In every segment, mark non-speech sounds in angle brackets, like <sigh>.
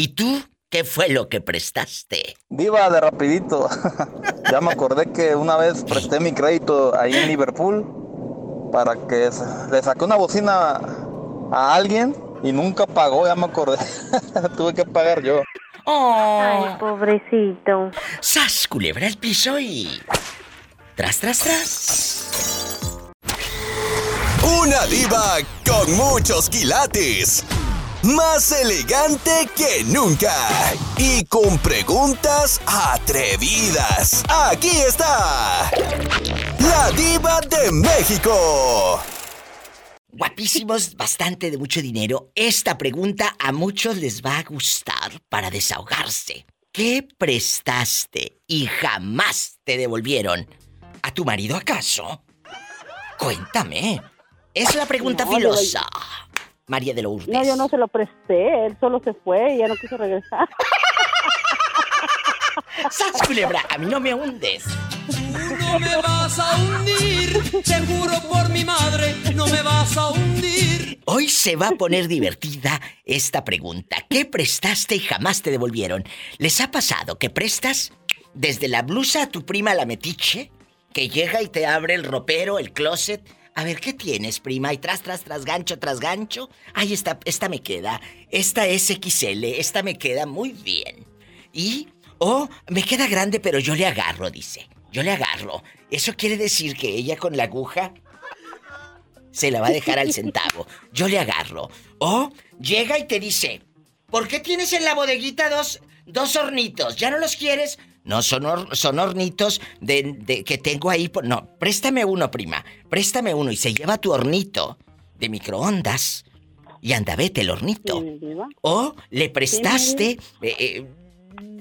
¿Y tú qué fue lo que prestaste? Diva, de rapidito. <laughs> ya me acordé que una vez presté mi crédito ahí en Liverpool para que le saqué una bocina a alguien y nunca pagó, ya me acordé. <laughs> Tuve que pagar yo. Ay, pobrecito. ¡Sas, culebra el piso y... Tras, tras, tras. Una diva con muchos quilates. Más elegante que nunca. Y con preguntas atrevidas. Aquí está. La diva de México. Guapísimos, bastante de mucho dinero. Esta pregunta a muchos les va a gustar para desahogarse. ¿Qué prestaste y jamás te devolvieron? ¿A tu marido acaso? Cuéntame. Es la pregunta filosa. María de Lourdes. No, yo no se lo presté. Él solo se fue y ya no quiso regresar. <laughs> ¡Sas, culebra! A mí no me hundes. No me vas a hundir, te juro por mi madre, no me vas a hundir. Hoy se va a poner divertida esta pregunta. ¿Qué prestaste y jamás te devolvieron? ¿Les ha pasado que prestas desde la blusa a tu prima la metiche? Que llega y te abre el ropero, el closet. A ver, ¿qué tienes, prima? Y tras, tras, tras, gancho, tras gancho. Ay, esta, esta me queda. Esta es XL, esta me queda muy bien. Y, oh, me queda grande, pero yo le agarro, dice. Yo le agarro. Eso quiere decir que ella con la aguja se la va a dejar al centavo. Yo le agarro. O llega y te dice, ¿por qué tienes en la bodeguita dos, dos hornitos? ¿Ya no los quieres? No, son, son hornitos de, que tengo ahí. No, préstame uno, prima. Préstame uno y se lleva tu hornito de microondas. Y anda, vete el hornito. O le prestaste eh, eh,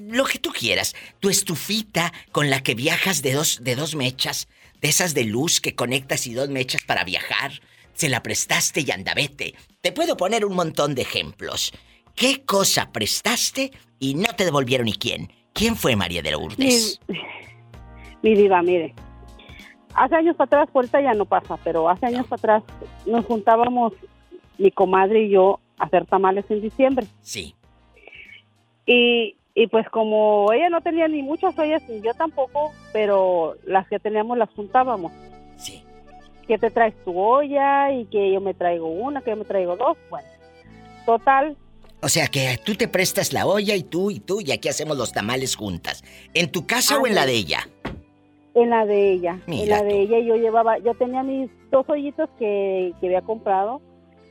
lo que tú quieras. Tu estufita con la que viajas de dos, de dos mechas, de esas de luz que conectas y dos mechas para viajar. Se la prestaste y andavete. Te puedo poner un montón de ejemplos. ¿Qué cosa prestaste y no te devolvieron y quién? ¿Quién fue María de Lourdes? Mi, mi diva, mire. Hace años para atrás, por ya no pasa, pero hace años para atrás nos juntábamos mi comadre y yo a hacer tamales en diciembre. Sí. Y y pues como ella no tenía ni muchas ollas, ni yo tampoco, pero las que teníamos las juntábamos. Sí. Que te traes tu olla y que yo me traigo una, que yo me traigo dos. Bueno, total. O sea que tú te prestas la olla y tú y tú y aquí hacemos los tamales juntas. ¿En tu casa o en la de ella? En la de ella. en la de ella yo llevaba, yo tenía mis dos ollitos que, que había comprado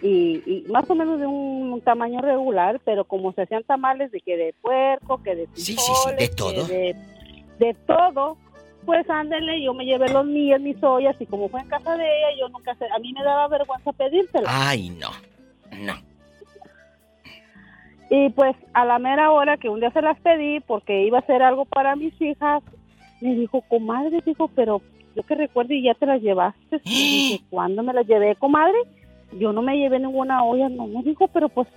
y, más o menos de un tamaño regular, pero como se hacían tamales de que de puerco, que de sí, sí, sí, de todo, de, todo, pues ándele, yo me llevé los míos, mis ollas y como fue en casa de ella, yo nunca a mí me daba vergüenza pedírselo. Ay, no, no. Y pues a la mera hora que un día se las pedí porque iba a hacer algo para mis hijas, me dijo, comadre, dijo, pero yo que recuerdo y ya te las llevaste. Y <gasps> ¿cuándo me las llevé, comadre? yo no me llevé ninguna olla, no me dijo, pero pues,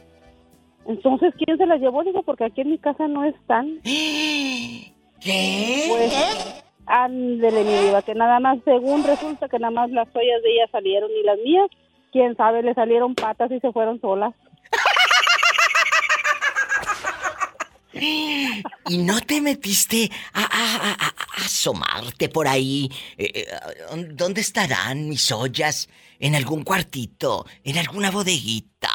entonces, ¿quién se la llevó? Digo, porque aquí en mi casa no están. <gasps> ¿Qué? Pues, ándele, mi diva, que nada más, según resulta que nada más las ollas de ella salieron y las mías, quién sabe, le salieron patas y se fueron solas. ¿Y no te metiste a, asomarte por ahí? Eh, eh, ¿Dónde estarán mis ollas? ¿En algún cuartito? ¿En alguna bodeguita?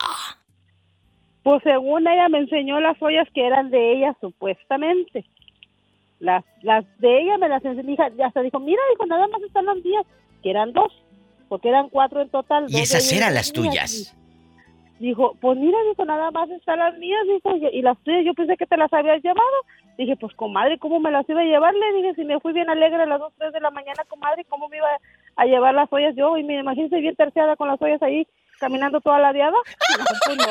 Pues según ella me enseñó las ollas que eran de ella, supuestamente. Las, las de ella me las enseñó, ya hasta dijo, mira, dijo, nada más están las mías, que eran dos, porque eran cuatro en total. ¿Y esas eran las tuyas? Dijo, pues mira, dijo, nada más están las mías, dijo, y las tuyas yo pensé que te las habías llevado. Dije, pues comadre, ¿cómo me las iba a llevar? Le dije, si me fui bien alegre a las 2, 3 de la mañana, comadre, ¿cómo me iba a llevar las ollas yo? Y me imagínese bien terciada con las ollas ahí, caminando toda la diada.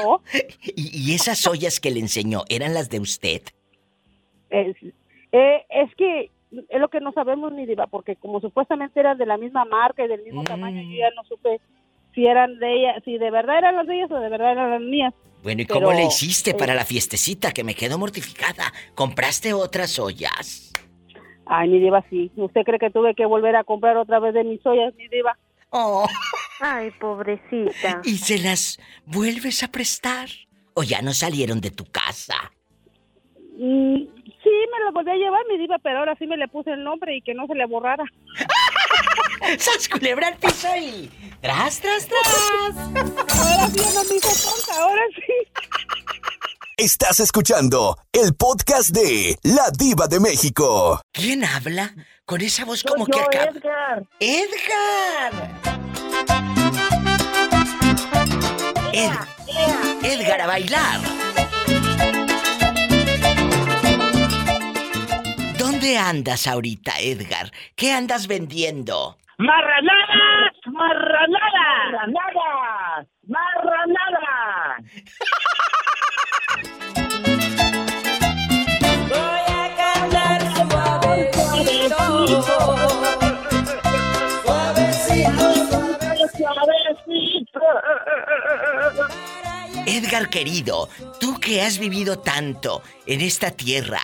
No. <laughs> ¿Y, esas ollas que le enseñó, eran las de usted? Es, eh, es que es lo que no sabemos ni diva, porque como supuestamente eran de la misma marca y del mismo tamaño, yo ya no supe si eran de ella, si de verdad eran las de ellas o de verdad eran las mías. Bueno, ¿y cómo le hiciste para eh, la fiestecita? Que me quedo mortificada. ¿Compraste otras ollas? Ay, mi diva, sí. ¿Usted cree que tuve que volver a comprar otra vez de mis ollas, mi diva? Oh. Ay, pobrecita. ¿Y se las vuelves a prestar? ¿O ya no salieron de tu casa? Las volví a llevar, mi diva, pero ahora sí me le puse el nombre y que no se le borrara. <laughs> ¡Sas culebra al piso y... ¡Tras, tras, tras! Ahora sí no me tonta, ahora sí. Estás escuchando el podcast de La Diva de México. ¿Quién habla? Con esa voz como que yo, acaba... Edgar. ¡Edgar! Ed- Edgar a bailar. ¿Dónde andas ahorita, Edgar? ¿Qué andas vendiendo? ¡Marranadas! ¡Marranadas! ¡Marranadas! ¡Marranadas! Voy a cantar suavecito. Suavecito, ¡Suavecito! Edgar querido, tú que has vivido tanto en esta tierra,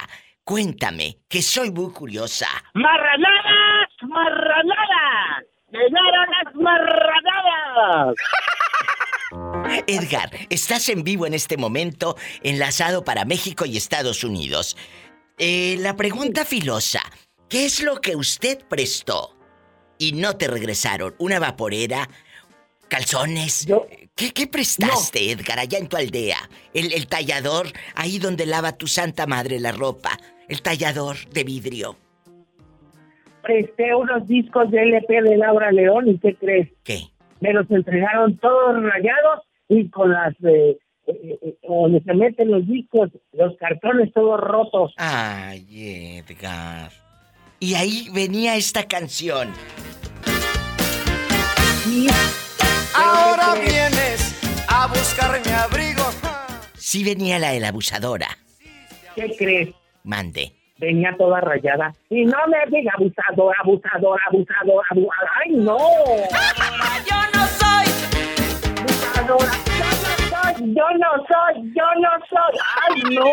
cuéntame, que soy muy curiosa. ¡Marranadas! ¡Marranadas! ¡Llegaron las marranadas! <laughs> Edgar, estás en vivo en este momento, enlazado para México y Estados Unidos. Eh, la pregunta filosa, ¿qué es lo que usted prestó y no te regresaron? ¿Una vaporera? ¿Calzones? Yo- ¿Qué, qué prestaste, Edgar, allá en tu aldea? El, el tallador, ahí donde lava tu santa madre la ropa. El tallador de vidrio. Presté unos discos de LP de Laura León y ¿qué crees? ¿Qué? Me los entregaron todos rayados y con las... eh, eh, eh, donde se meten los discos, los cartones todos rotos. Ay, Edgar. Y ahí venía esta canción. Ahora vienes a buscar mi abrigo. Sí venía la de la abusadora. ¿qué crees? Mande. Venía toda rayada. Y no me diga abusador, abusador, abusador, abusador. ¡Ay, no! <laughs> Yo no soy. Abusadora. Yo no soy, yo no soy, yo no soy. ¡Ay, no!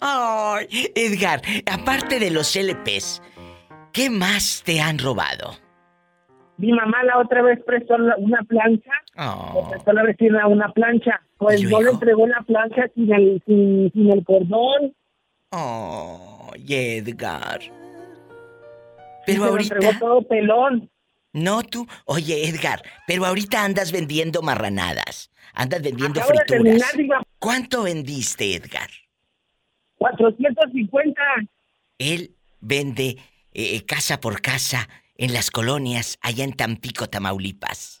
<laughs> Ay, Edgar, aparte de los LPs, ¿qué más te han robado? Mi mamá la otra vez prestó una plancha. Oh, prestó la vecina una plancha. Pues ¿Y no le entregó la plancha sin el, sin, sin el cordón. oh, Edgar. Pero se lo entregó ahorita, todo pelón. no tú. Oye, Edgar, pero ahorita andas vendiendo marranadas. Andas vendiendo Acabo de frituras. terminar, diga, ¿Cuánto vendiste, Edgar? 450. Él vende eh, casa por casa en las colonias allá en Tampico, Tamaulipas.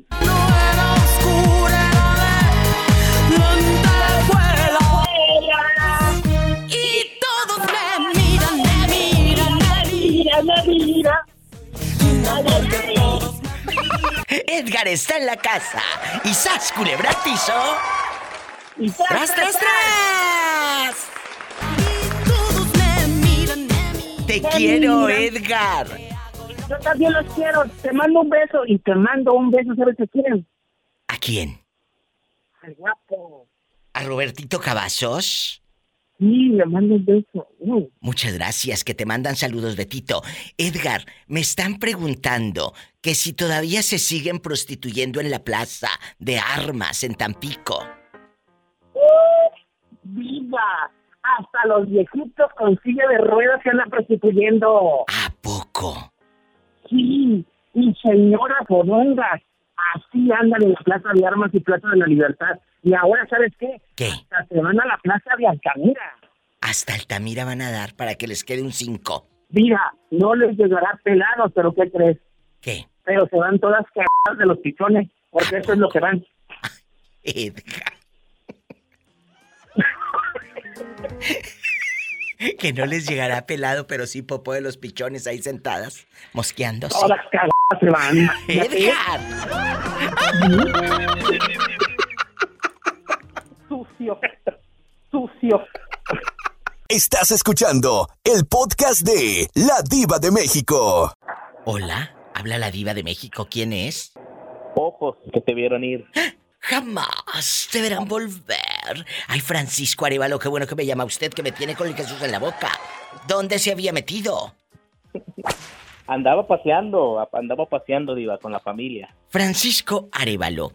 porque todos Edgar está en la casa y sas culebra piso. Y ¡Tras, tras, tras! todos me miran, me miran. Te quiero, Edgar. Yo también los quiero. Te mando un beso y te mando un beso. ¿Sabes qué quieren? ¿A quién? Al guapo. ¿A Robertito Cavazos? Sí, le mando un beso. Muchas gracias, que te mandan saludos, Betito. Edgar, me están preguntando que si todavía se siguen prostituyendo en la plaza de armas en Tampico. Viva. Hasta los viejitos con silla de ruedas se andan prostituyendo. ¿A poco? Sí, y señoras fodongas. Así andan en la Plaza de Armas y Plaza de la Libertad. Y ahora, ¿sabes qué? ¿Qué? Hasta se van a la Plaza de Altamira. Hasta Altamira van a dar para que les quede un 5. Mira, no les llegará pelados, pero ¿qué crees? ¿Qué? Pero se van todas cagadas de los pichones, porque eso es lo que van. <laughs> Que no les llegará pelado, pero sí popó de los pichones ahí sentadas, mosqueándose. Todas cagadas se van. <laughs> Edgar. Sucio. Sucio. Estás escuchando el podcast de La Diva de México. Hola, habla la diva de México. ¿Quién es? Ojos que te vieron ir. <gasps> Jamás te verán volver. Ay, Francisco Arevalo, qué bueno que me llama usted, que me tiene con el Jesús en la boca. ¿Dónde se había metido? <laughs> Andaba paseando, andaba paseando, Diva, con la familia. Francisco Arevalo,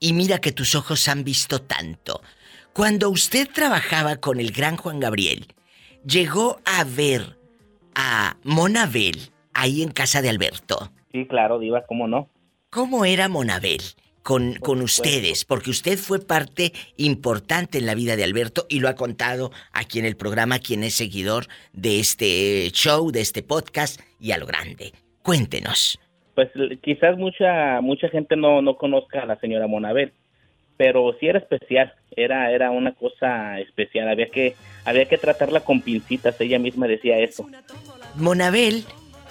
y mira que tus ojos han visto tanto. Cuando usted trabajaba con el gran Juan Gabriel, llegó a ver a Monabel ahí en casa de Alberto. Sí, claro, Diva, ¿cómo no? ¿Cómo era Monabel con, con ustedes? Porque usted fue parte importante en la vida de Alberto y lo ha contado aquí en el programa quien es seguidor de este show, de este podcast y a lo grande. Cuéntenos. Pues quizás mucha mucha gente no, no conozca a la señora Monabel, pero sí era especial, era era una cosa especial, había que había que tratarla con pincitas, ella misma decía eso. Monabel,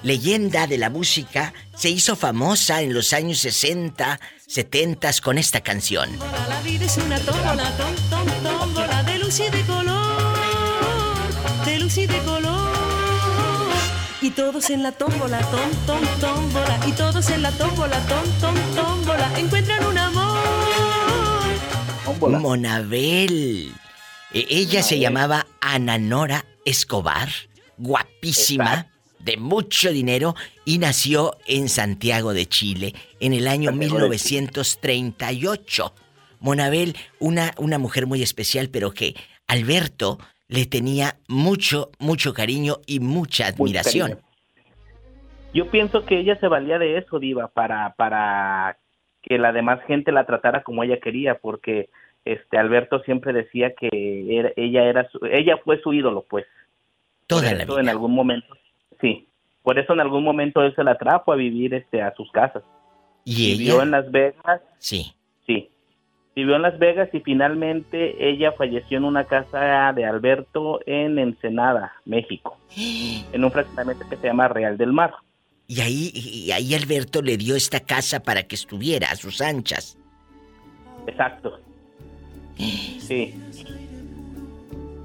leyenda de la música, se hizo famosa en los años 60, 70 con esta canción. La vida es una tómbola, tom, tom, tómbola de luz y de color, de luz y de color. Y todos en la tómbola, tom, tom, tómbola. Y todos en la tómbola, tom, tom, tómbola. Encuentran un amor. Tómbola. Monabel. E- ella se llamaba Ana Nora Escobar, guapísima, de mucho dinero, y nació en Santiago de Chile en el año Santiago de 1938. Monabel, una, una mujer muy especial, pero que Alberto le tenía mucho, mucho cariño y mucha admiración. Yo pienso que ella se valía de eso, Diva, para, para que la demás gente la tratara como ella quería, porque este Alberto siempre decía que era- ella era su- ella fue su ídolo, pues. Toda Por la eso en algún momento, sí. Por eso en algún momento él se la trajo a vivir este a sus casas. Y Vivió ella, en Las Vegas, sí. sí. Vivió en Las Vegas y finalmente ella falleció en una casa de Alberto en Ensenada, México, <gasps> en un fraccionamiento que se llama Real del Mar. Y ahí, y ahí Alberto le dio esta casa para que estuviera a sus anchas. Exacto. Sí.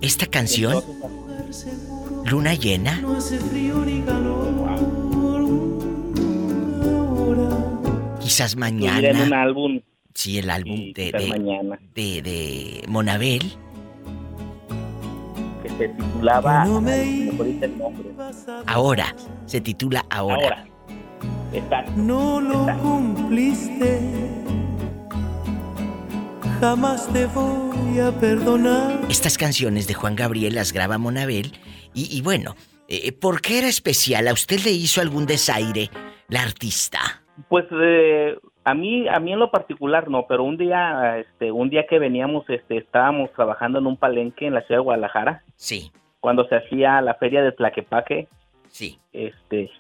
Esta canción, Entonces, Luna Llena, No hace frío ni calor. Quizás estuviera en un mañana, álbum sí, el álbum de, de, mañana de, de Monabel, se titulaba no me el nombre. ahora, se titula Ahora. Ahora. Exacto. No lo cumpliste. Jamás te voy a perdonar. Estas canciones de Juan Gabriel las graba Monabel y, y bueno, eh, ¿por qué era especial? ¿A usted le hizo algún desaire la artista? Pues eh, a mí a mí en lo particular no, pero un día este un día que veníamos este estábamos trabajando en un palenque en la ciudad de Guadalajara Sí, cuando se hacía la feria del Tlaquepaque, sí. este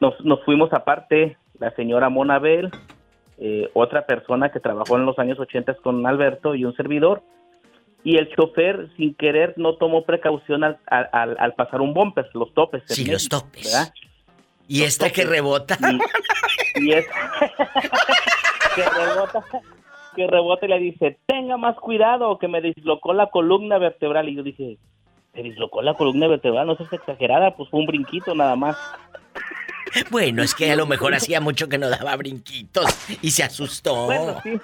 nos, nos fuimos aparte la señora Monabel, eh, otra persona que trabajó en los años 80 con Alberto y un servidor y el chofer sin querer no tomó precaución al, al, al- pasar un bumper, los topes. Sí, los topes. ¿verdad? Y esta que rebota. Y, y es <laughs> que rebota, que rebota y le dice, tenga más cuidado, que me dislocó la columna vertebral. Y yo dije, ¿te dislocó la columna vertebral? No seas exagerada, pues fue un brinquito nada más. Bueno, es que a lo mejor hacía <laughs> mucho que no daba brinquitos y se asustó. Bueno, sí.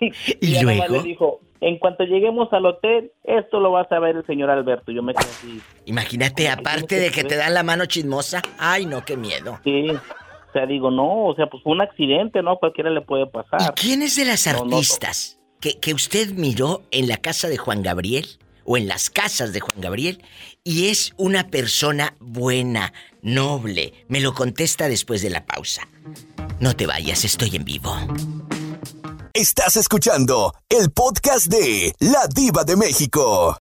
<laughs> ¿Y nomás luego? le dijo, en cuanto lleguemos al hotel, esto lo va a saber el señor Alberto. Yo me quedé así, Imagínate, aparte de que te dan la mano chismosa. Ay, no, qué miedo. sí. O sea, digo, no, o sea, pues fue un accidente, ¿no? Cualquiera le puede ¿Y pasar. quién es de las No, no, no. artistas que, que usted miró en la casa de Juan Gabriel o en las casas de Juan Gabriel y es una persona buena, noble? Me lo contesta después de la pausa. No te vayas, estoy en vivo. Estás escuchando el podcast de La Diva de México.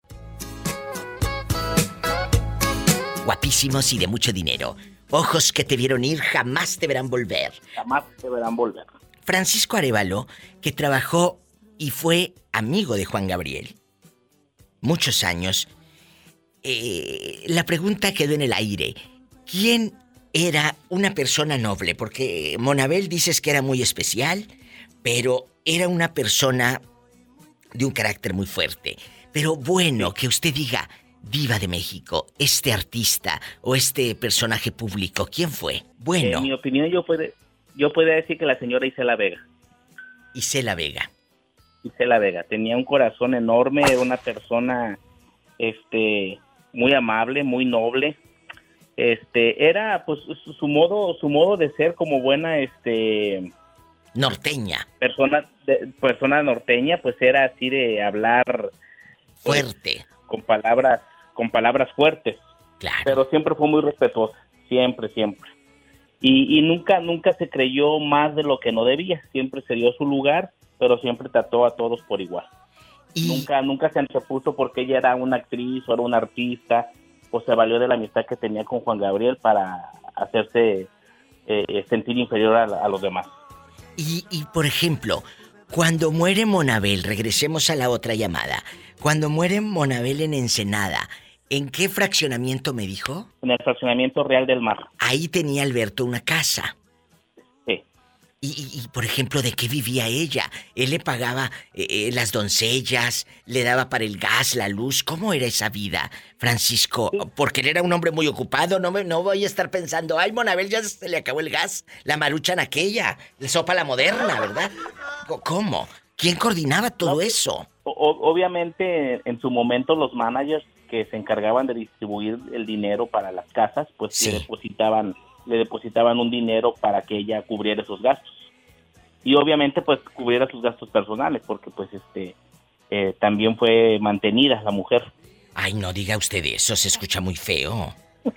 Guapísimos y de mucho dinero. Ojos que te vieron ir jamás te verán volver. Jamás se verán volver. Francisco Arevalo, que trabajó y fue amigo de Juan Gabriel. Muchos años. Eh, la pregunta quedó en el aire. ¿Quién era una persona noble? Porque Monabel dices que era muy especial, pero era una persona de un carácter muy fuerte. Pero bueno, que usted diga, diva de México, este artista o este personaje público, ¿quién fue? Bueno. En mi opinión, yo fue de, yo podría decir que la señora Isela Vega. Isela Vega. Isela Vega. Tenía un corazón enorme, era una persona este muy amable, muy noble. Este, era pues su modo su modo de ser como buena este Norteña. persona de- persona norteña, pues era así de hablar pues, Fuerte. con palabras con palabras fuertes. Claro. pero siempre fue muy respetuosa, siempre, siempre. Y, y nunca, nunca se creyó más de lo que no debía, siempre se dio su lugar, pero siempre trató a todos por igual. Y Nunca, nunca se antepuso porque ella era una actriz o era una artista, o se valió de la amistad que tenía con Juan Gabriel para hacerse eh, sentir inferior a, a los demás. Y, y, por ejemplo, cuando muere Monabel, regresemos a la otra llamada. Cuando muere Monabel en Ensenada, ¿en qué fraccionamiento me dijo? En el fraccionamiento Real del Mar. Ahí tenía Alberto una casa. Y, y- y, por ejemplo, ¿de qué vivía ella? Él le pagaba eh, eh, las doncellas, le daba para el gas, la luz. ¿Cómo era esa vida, Francisco? Porque él era un hombre muy ocupado. No, me, no voy a estar pensando, ay, Monabel, ya se le acabó el gas. La maruchan aquella, la sopa la moderna, ¿verdad? ¿Cómo? ¿Quién coordinaba todo eso? O- obviamente, en su momento, los managers que se encargaban de distribuir el dinero para las casas, pues Sí. depositaban, le depositaban un dinero para que ella cubriera esos gastos. Y obviamente, pues cubriera sus gastos personales, porque pues este eh, también fue mantenida la mujer. Ay, no diga usted eso, se escucha muy feo. <laughs>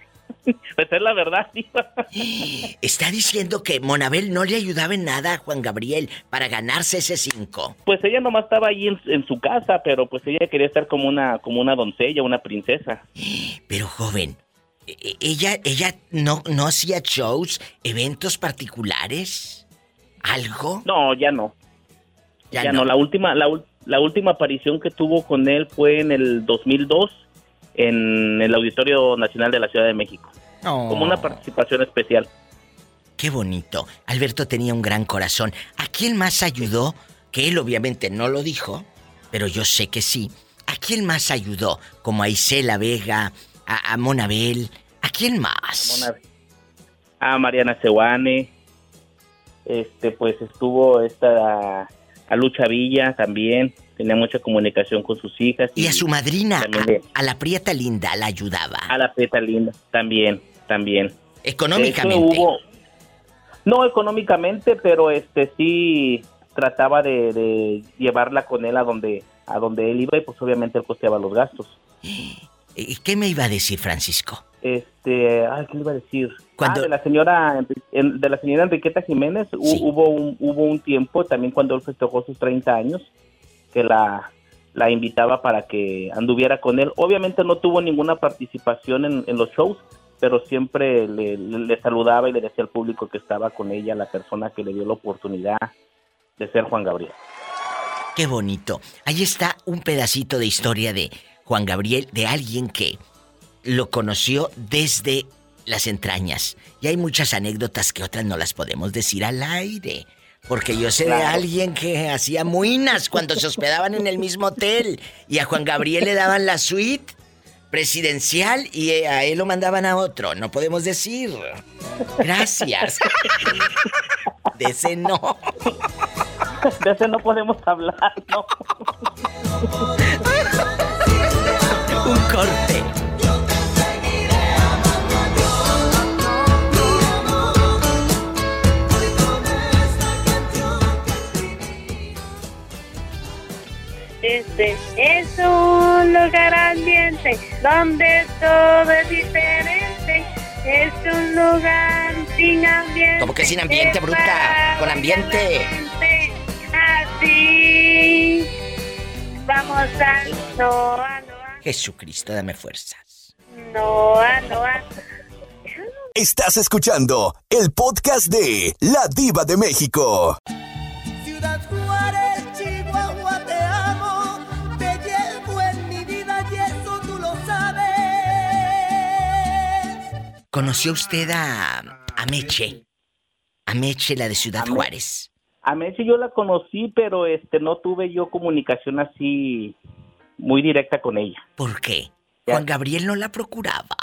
Pues es la verdad, sí. <gasps> Está diciendo que Monabel no le ayudaba en nada a Juan Gabriel para ganarse ese cinco. Pues ella nomás estaba ahí en, en su casa, pero pues ella quería estar como una, como una doncella, una princesa. <gasps> Pero joven, ella, ella no, no hacía shows, eventos particulares, algo. No, ya no. Ya Ya, no. no. La última, la última aparición que tuvo con él fue en el 2002 en el Auditorio Nacional de la Ciudad de México, Oh, como una participación especial. Qué bonito. Alberto tenía un gran corazón. ¿A quién más ayudó? Que él obviamente no lo dijo, pero yo sé que sí. ¿A quién más ayudó? Como a Isela Vega, a, a Monabel. ¿A quién más? A Mariana Sewane, este, pues estuvo esta a Lucha Villa también, tenía mucha comunicación con sus hijas. Y a su madrina, también a, a la Prieta Linda, la ayudaba. a la Peta Linda, también, también. Económicamente. Hubo- no económicamente, pero este sí trataba de, de llevarla con él a donde a donde él iba y pues obviamente él costeaba los gastos. <gasps> ¿Y qué me iba a decir Francisco? Este, ay, ¿qué le iba a decir? Cuando- Ah, de la señora de la señora Enriqueta Jiménez Sí. hubo un hubo un tiempo también cuando él festejó sus 30 años que la la invitaba para que anduviera con él. Obviamente no tuvo ninguna participación en, en los shows, pero siempre le, le- le saludaba y le decía al público que estaba con ella la persona que le dio la oportunidad de ser Juan Gabriel. Qué bonito. Ahí está un pedacito de historia de Juan Gabriel, de alguien que lo conoció desde las entrañas. Y hay muchas anécdotas que otras no las podemos decir al aire. Porque yo sé de alguien que hacía muinas cuando se hospedaban en el mismo hotel. Y a Juan Gabriel le daban la suite presidencial y a él lo mandaban a otro. No podemos decir. Gracias. De ese no. De ese no podemos hablar, ¿no? <laughs> Un corte. Este es un lugar ambiente donde todo es diferente. Es un lugar sin ambiente. ¿Cómo que sin ambiente, bruta? Con ambiente. Así. Vamos a Noa, Noa, Jesucristo, dame fuerzas. Noa, Noa. Estás escuchando el podcast de La Diva de México. Ciudad Juárez, Chihuahua, te amo. Te llevo en mi vida y eso tú lo sabes. ¿Conoció usted a, a Meche? A Meche, la de Ciudad A Me- Juárez. A Messi yo la conocí, pero este no tuve yo comunicación así muy directa con ella. ¿Por qué? Ya. Juan Gabriel no la procuraba.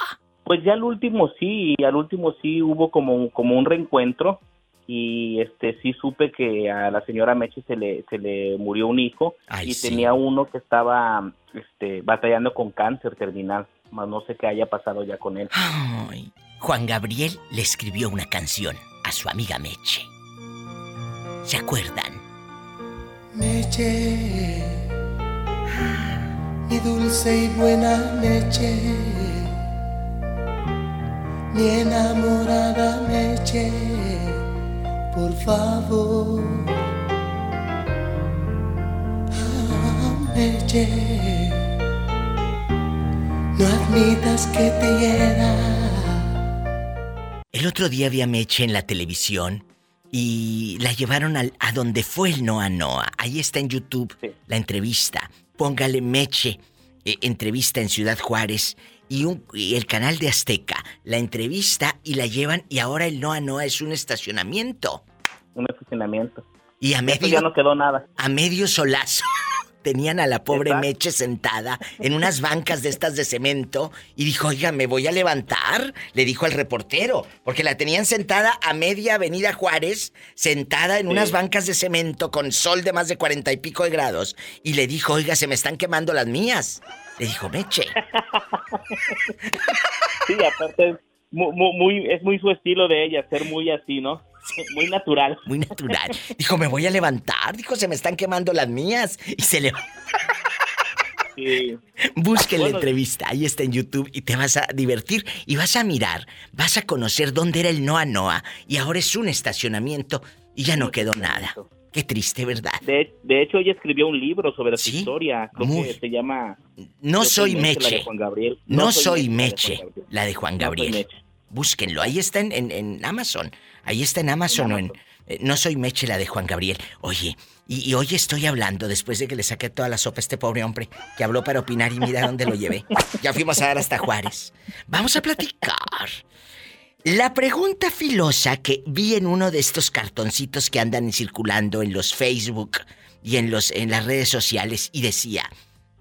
Pues ya al último sí, al último sí hubo como, un- como un reencuentro, y este sí supe que a la señora Meche se le se le murió un hijo Ay, y sí. tenía uno que estaba este batallando con cáncer terminal, más no sé qué haya pasado ya con él. Ay, Juan Gabriel le escribió una canción a su amiga Meche. ¿Se acuerdan? Meche, mi dulce y buena Meche, mi enamorada Meche, por favor. Ah, Meche, no admitas que te hiera. El otro día vi a Meche en la televisión y la llevaron al- a donde fue el Noa Noa. Ahí está en YouTube Sí. la entrevista. Póngale Meche, eh, entrevista en Ciudad Juárez y, un- y el canal de Azteca. La entrevista y la llevan y ahora el Noa Noa es un estacionamiento. Un estacionamiento. Y a medio, ya no quedó nada. a medio solazo tenían a la pobre Exacto. Meche sentada en <laughs> unas bancas de estas de cemento y dijo, oiga, ¿me voy a levantar? Le dijo al reportero, porque la tenían sentada a media avenida Juárez, sentada en unas bancas de cemento con sol de más de cuarenta y pico de grados. Y le dijo, oiga, se me están quemando las mías. Le dijo, Meche. <laughs> Sí, aparte es mu- mu- muy, es muy su estilo de ella, ser muy así, ¿no? <laughs> Muy natural. Muy natural. Dijo, me voy a levantar. Dijo, se me están quemando las mías. Y se le... Sí. Busquen la entrevista, ahí está en YouTube y te vas a divertir y vas a mirar, vas a conocer dónde era el Noa Noa y ahora es un estacionamiento y ya no quedó nada. Qué triste, ¿verdad? De, de hecho, ella escribió un libro sobre su Sí, historia. Creo muy. que se llama No soy Meche. No soy Meche, la de Juan No Gabriel. Meche. Búsquenlo, ahí está en, en- en Amazon. Ahí está en Amazon o en... eh, No soy Meche, la de Juan Gabriel. Oye, y, y hoy estoy hablando, después de que le saqué toda la sopa a este pobre hombre, que habló para opinar y mira dónde lo llevé. Ya fuimos a dar hasta Juárez. Vamos a platicar. La pregunta filosa que vi en uno de estos cartoncitos que andan circulando en los Facebook y en, los, en las redes sociales y decía,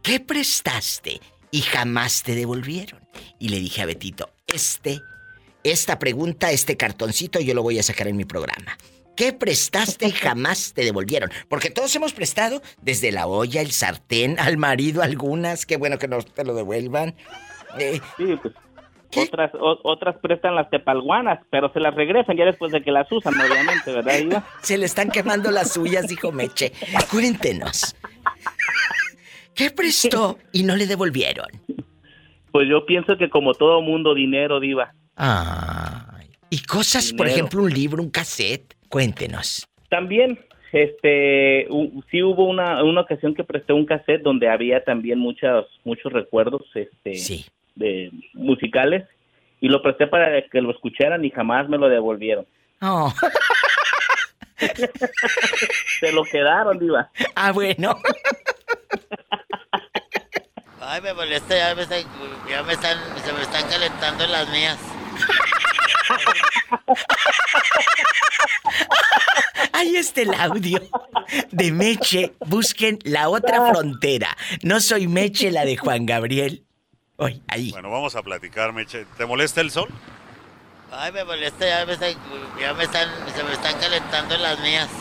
¿qué prestaste y jamás te devolvieron? Y le dije a Betito, este, esta pregunta, este cartoncito yo lo voy a sacar en mi programa. ¿Qué prestaste y jamás te devolvieron? Porque todos hemos prestado desde la olla, el sartén, al marido algunas, qué bueno que no te lo devuelvan. Eh, Sí, pues. ¿Qué? Otras, o- otras prestan las tepalguanas, pero se las regresan ya después de que las usan, obviamente, ¿verdad, Iba? <laughs> Se le están quemando las suyas, dijo Meche. Cuéntenos. ¿Qué prestó y no le devolvieron? Pues yo pienso que como todo mundo, dinero, Diva. Ay. Y cosas, por ejemplo, un libro, un cassette. Cuéntenos. También, este, sí hubo una, una ocasión que presté un cassette donde había también muchos, muchos recuerdos, este, Sí. de musicales y lo presté para que lo escucharan y jamás me lo devolvieron. Oh. <laughs> Se lo quedaron, Diva. Ah, bueno. Ay, me molesta, ya me están, ya me están, se me están calentando las mías. <laughs> Ahí está el audio de Meche. Busquen la otra frontera. No soy Meche, la de Juan Gabriel. Hoy, ahí. Bueno, vamos a platicar, Meche. ¿Te molesta el sol? Ay, me molesta, ya me están, ya me están, se me están calentando las mías. <laughs>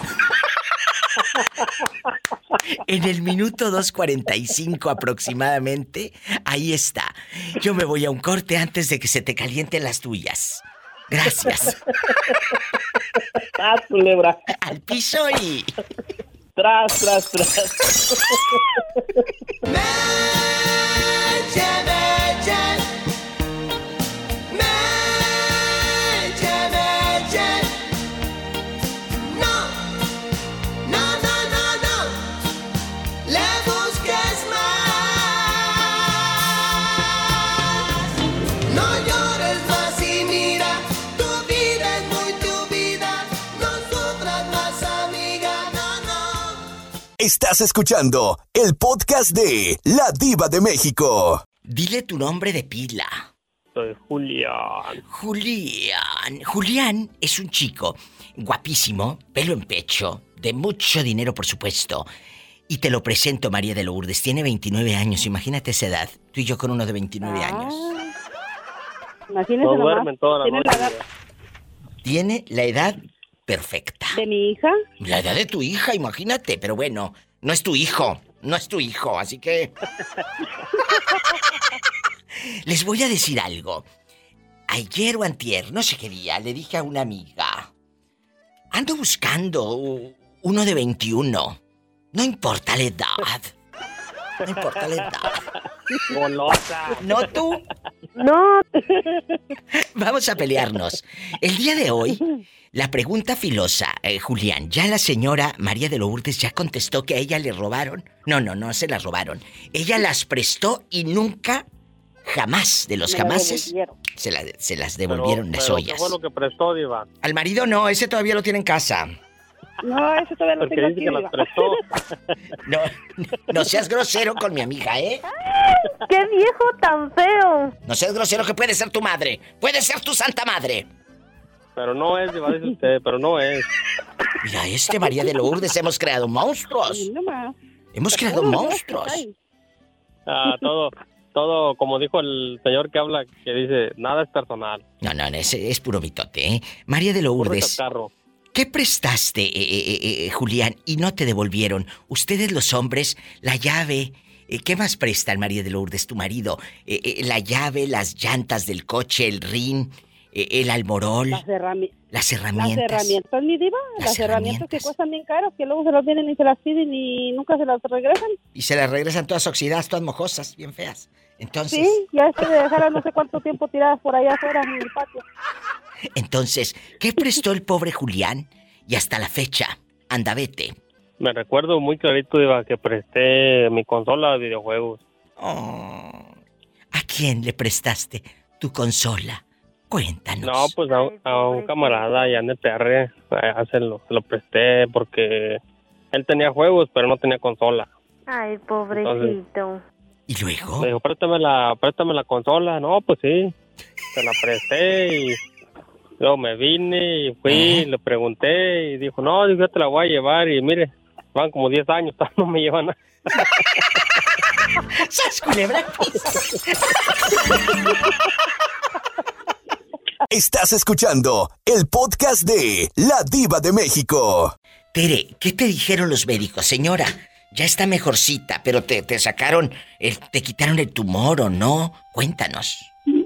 En el minuto 2.45 aproximadamente, ahí está. Yo me voy a un corte antes de que se te calienten las tuyas. Gracias. ¡Ah, culebra! Al piso y... Tras, tras, tras. Estás escuchando el podcast de La Diva de México. Dile tu nombre de pila. Soy Julián. Julián. Julián es un chico guapísimo, pelo en pecho, de mucho dinero, por supuesto. Y te lo presento, María de Lourdes. Tiene 29 años, imagínate esa edad. Tú y yo con uno de 29 años. Imagínese No duermen toda la Tiene noche. edad- Tiene la edad perfecta. ¿De mi hija? La edad de tu hija, imagínate, pero bueno, no es tu hijo, no es tu hijo, así que... <laughs> Les voy a decir algo. Ayer o antier, no sé qué día, le dije a una amiga, ando buscando uno de 21. No importa la edad. No importa la edad. Golosa. ¿No tú? No. Vamos a pelearnos. El día de hoy, la pregunta filosa, eh, Julián, ya la señora María de Lourdes ya contestó que a ella le robaron. No, no, no se las robaron. Ella las prestó y nunca, jamás, de los jamases, se, la- se las Pero- devolvieron las pero ¿qué ollas. fue lo que prestó, Diva? Al marido no, ese todavía lo tiene en casa. No, eso todavía lo Porque tengo dice aquí. que las Diva. prestó. <laughs> No, no seas grosero con mi amiga, ¿eh? ¡Qué viejo tan feo! No seas grosero que puede ser tu madre. Puede ser tu santa madre. Pero no es, Diva, dice usted, pero no es. Mira, este María de Lourdes hemos creado monstruos. Hemos creado monstruos. Ah, todo, todo, como dijo el señor que habla, que dice, nada es personal. No, no, no, ese es puro mitote, ¿eh? María de Lourdes. ¿qué prestaste, eh, eh, eh, eh, Julián, y no te devolvieron? Ustedes los hombres, la llave, eh, ¿qué más prestan, María de Lourdes, tu marido? Eh, eh, la llave, las llantas del coche, el rin, eh, el almorol, Las, herrami- las las herramientas. herramientas, mi diva. Las, herramientas que cuestan bien caras, que luego se las vienen y se las piden y nunca se las regresan. Y se las regresan todas oxidadas, todas mojosas, bien feas. Entonces, Sí, ya se dejaron no sé cuánto tiempo tiradas por allá afuera en el patio. entonces, ¿qué prestó el pobre Julián? Y hasta la fecha, anda vete. Me recuerdo muy clarito, Diva, que presté mi consola de videojuegos. ¿A quién le prestaste tu consola? Cuéntanos. No, pues a, a un camarada allá en el PR, allá se lo, se lo presté porque él tenía juegos, pero no tenía consola. Ay, pobrecito. ¿Y luego? Me dijo, préstame la, préstame la consola. No, pues sí, se la presté y luego me vine y fui, le pregunté y dijo, no, yo te la voy a llevar y mire, van como 10 años, <laughs> no me llevan nada. <laughs> ¡Sas, culebra! <laughs> Estás escuchando el podcast de La Diva de México. Tere, ¿qué te dijeron los médicos, señora? Ya está mejorcita, pero te, te sacaron, el- te quitaron el tumor o no. Cuéntanos.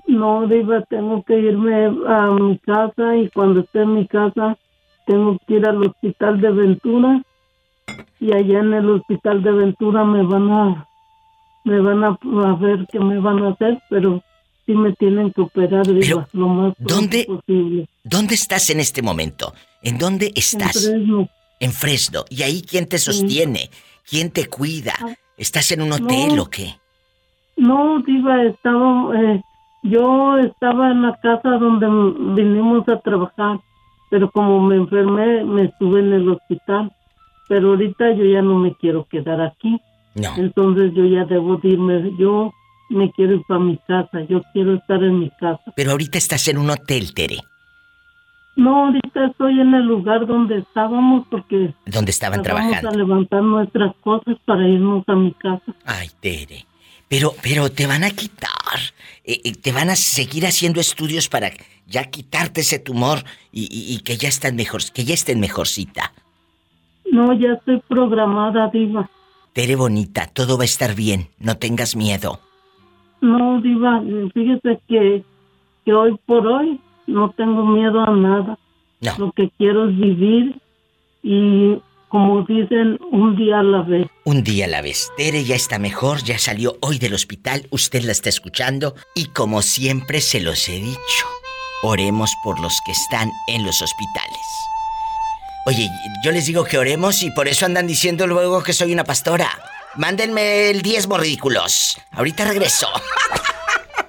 No, Diva, tengo que irme a mi casa y cuando esté en mi casa tengo que ir al hospital de Ventura y allá en el hospital de Ventura me van a me van a, a ver qué me van a hacer, pero sí me tienen que operar, Diva, lo más ¿dónde- posible. ¿Dónde estás en este momento? ¿En dónde estás? En Fresno. En Fresno. ¿Y ahí quién te sostiene? ¿Quién te cuida? ¿Estás en un hotel No. o qué? No, Diva, estaba, eh, yo estaba en la casa donde vinimos a trabajar, pero como me enfermé, me estuve en el hospital. Pero ahorita yo ya no me quiero quedar aquí. No. Entonces yo ya debo de irme. Yo me quiero ir para mi casa. Yo quiero estar en mi casa. Pero ahorita estás en un hotel, Tere. No, ahorita estoy en el lugar donde estábamos porque Donde estaban vamos trabajando. a levantar nuestras cosas para irnos a mi casa. Ay, Tere. Pero, pero te van a quitar. eh, eh, te van a seguir haciendo estudios para ya quitarte ese tumor y, y- y que ya estén mejor, que ya estén mejorcita. No, ya estoy programada, Diva. Tere bonita, todo va a estar bien. No tengas miedo. No, Diva, fíjese que, que hoy por hoy no tengo miedo a nada. No. Lo que quiero es vivir y, como dicen, un día a la vez. Un día a la vez. Tere ya está mejor, ya salió hoy del hospital, usted la está escuchando y como siempre se los he dicho, oremos por los que están en los hospitales. Oye, yo les digo que oremos y por eso andan diciendo luego que soy una pastora. Mándenme el diezmo ridículos. Ahorita regreso.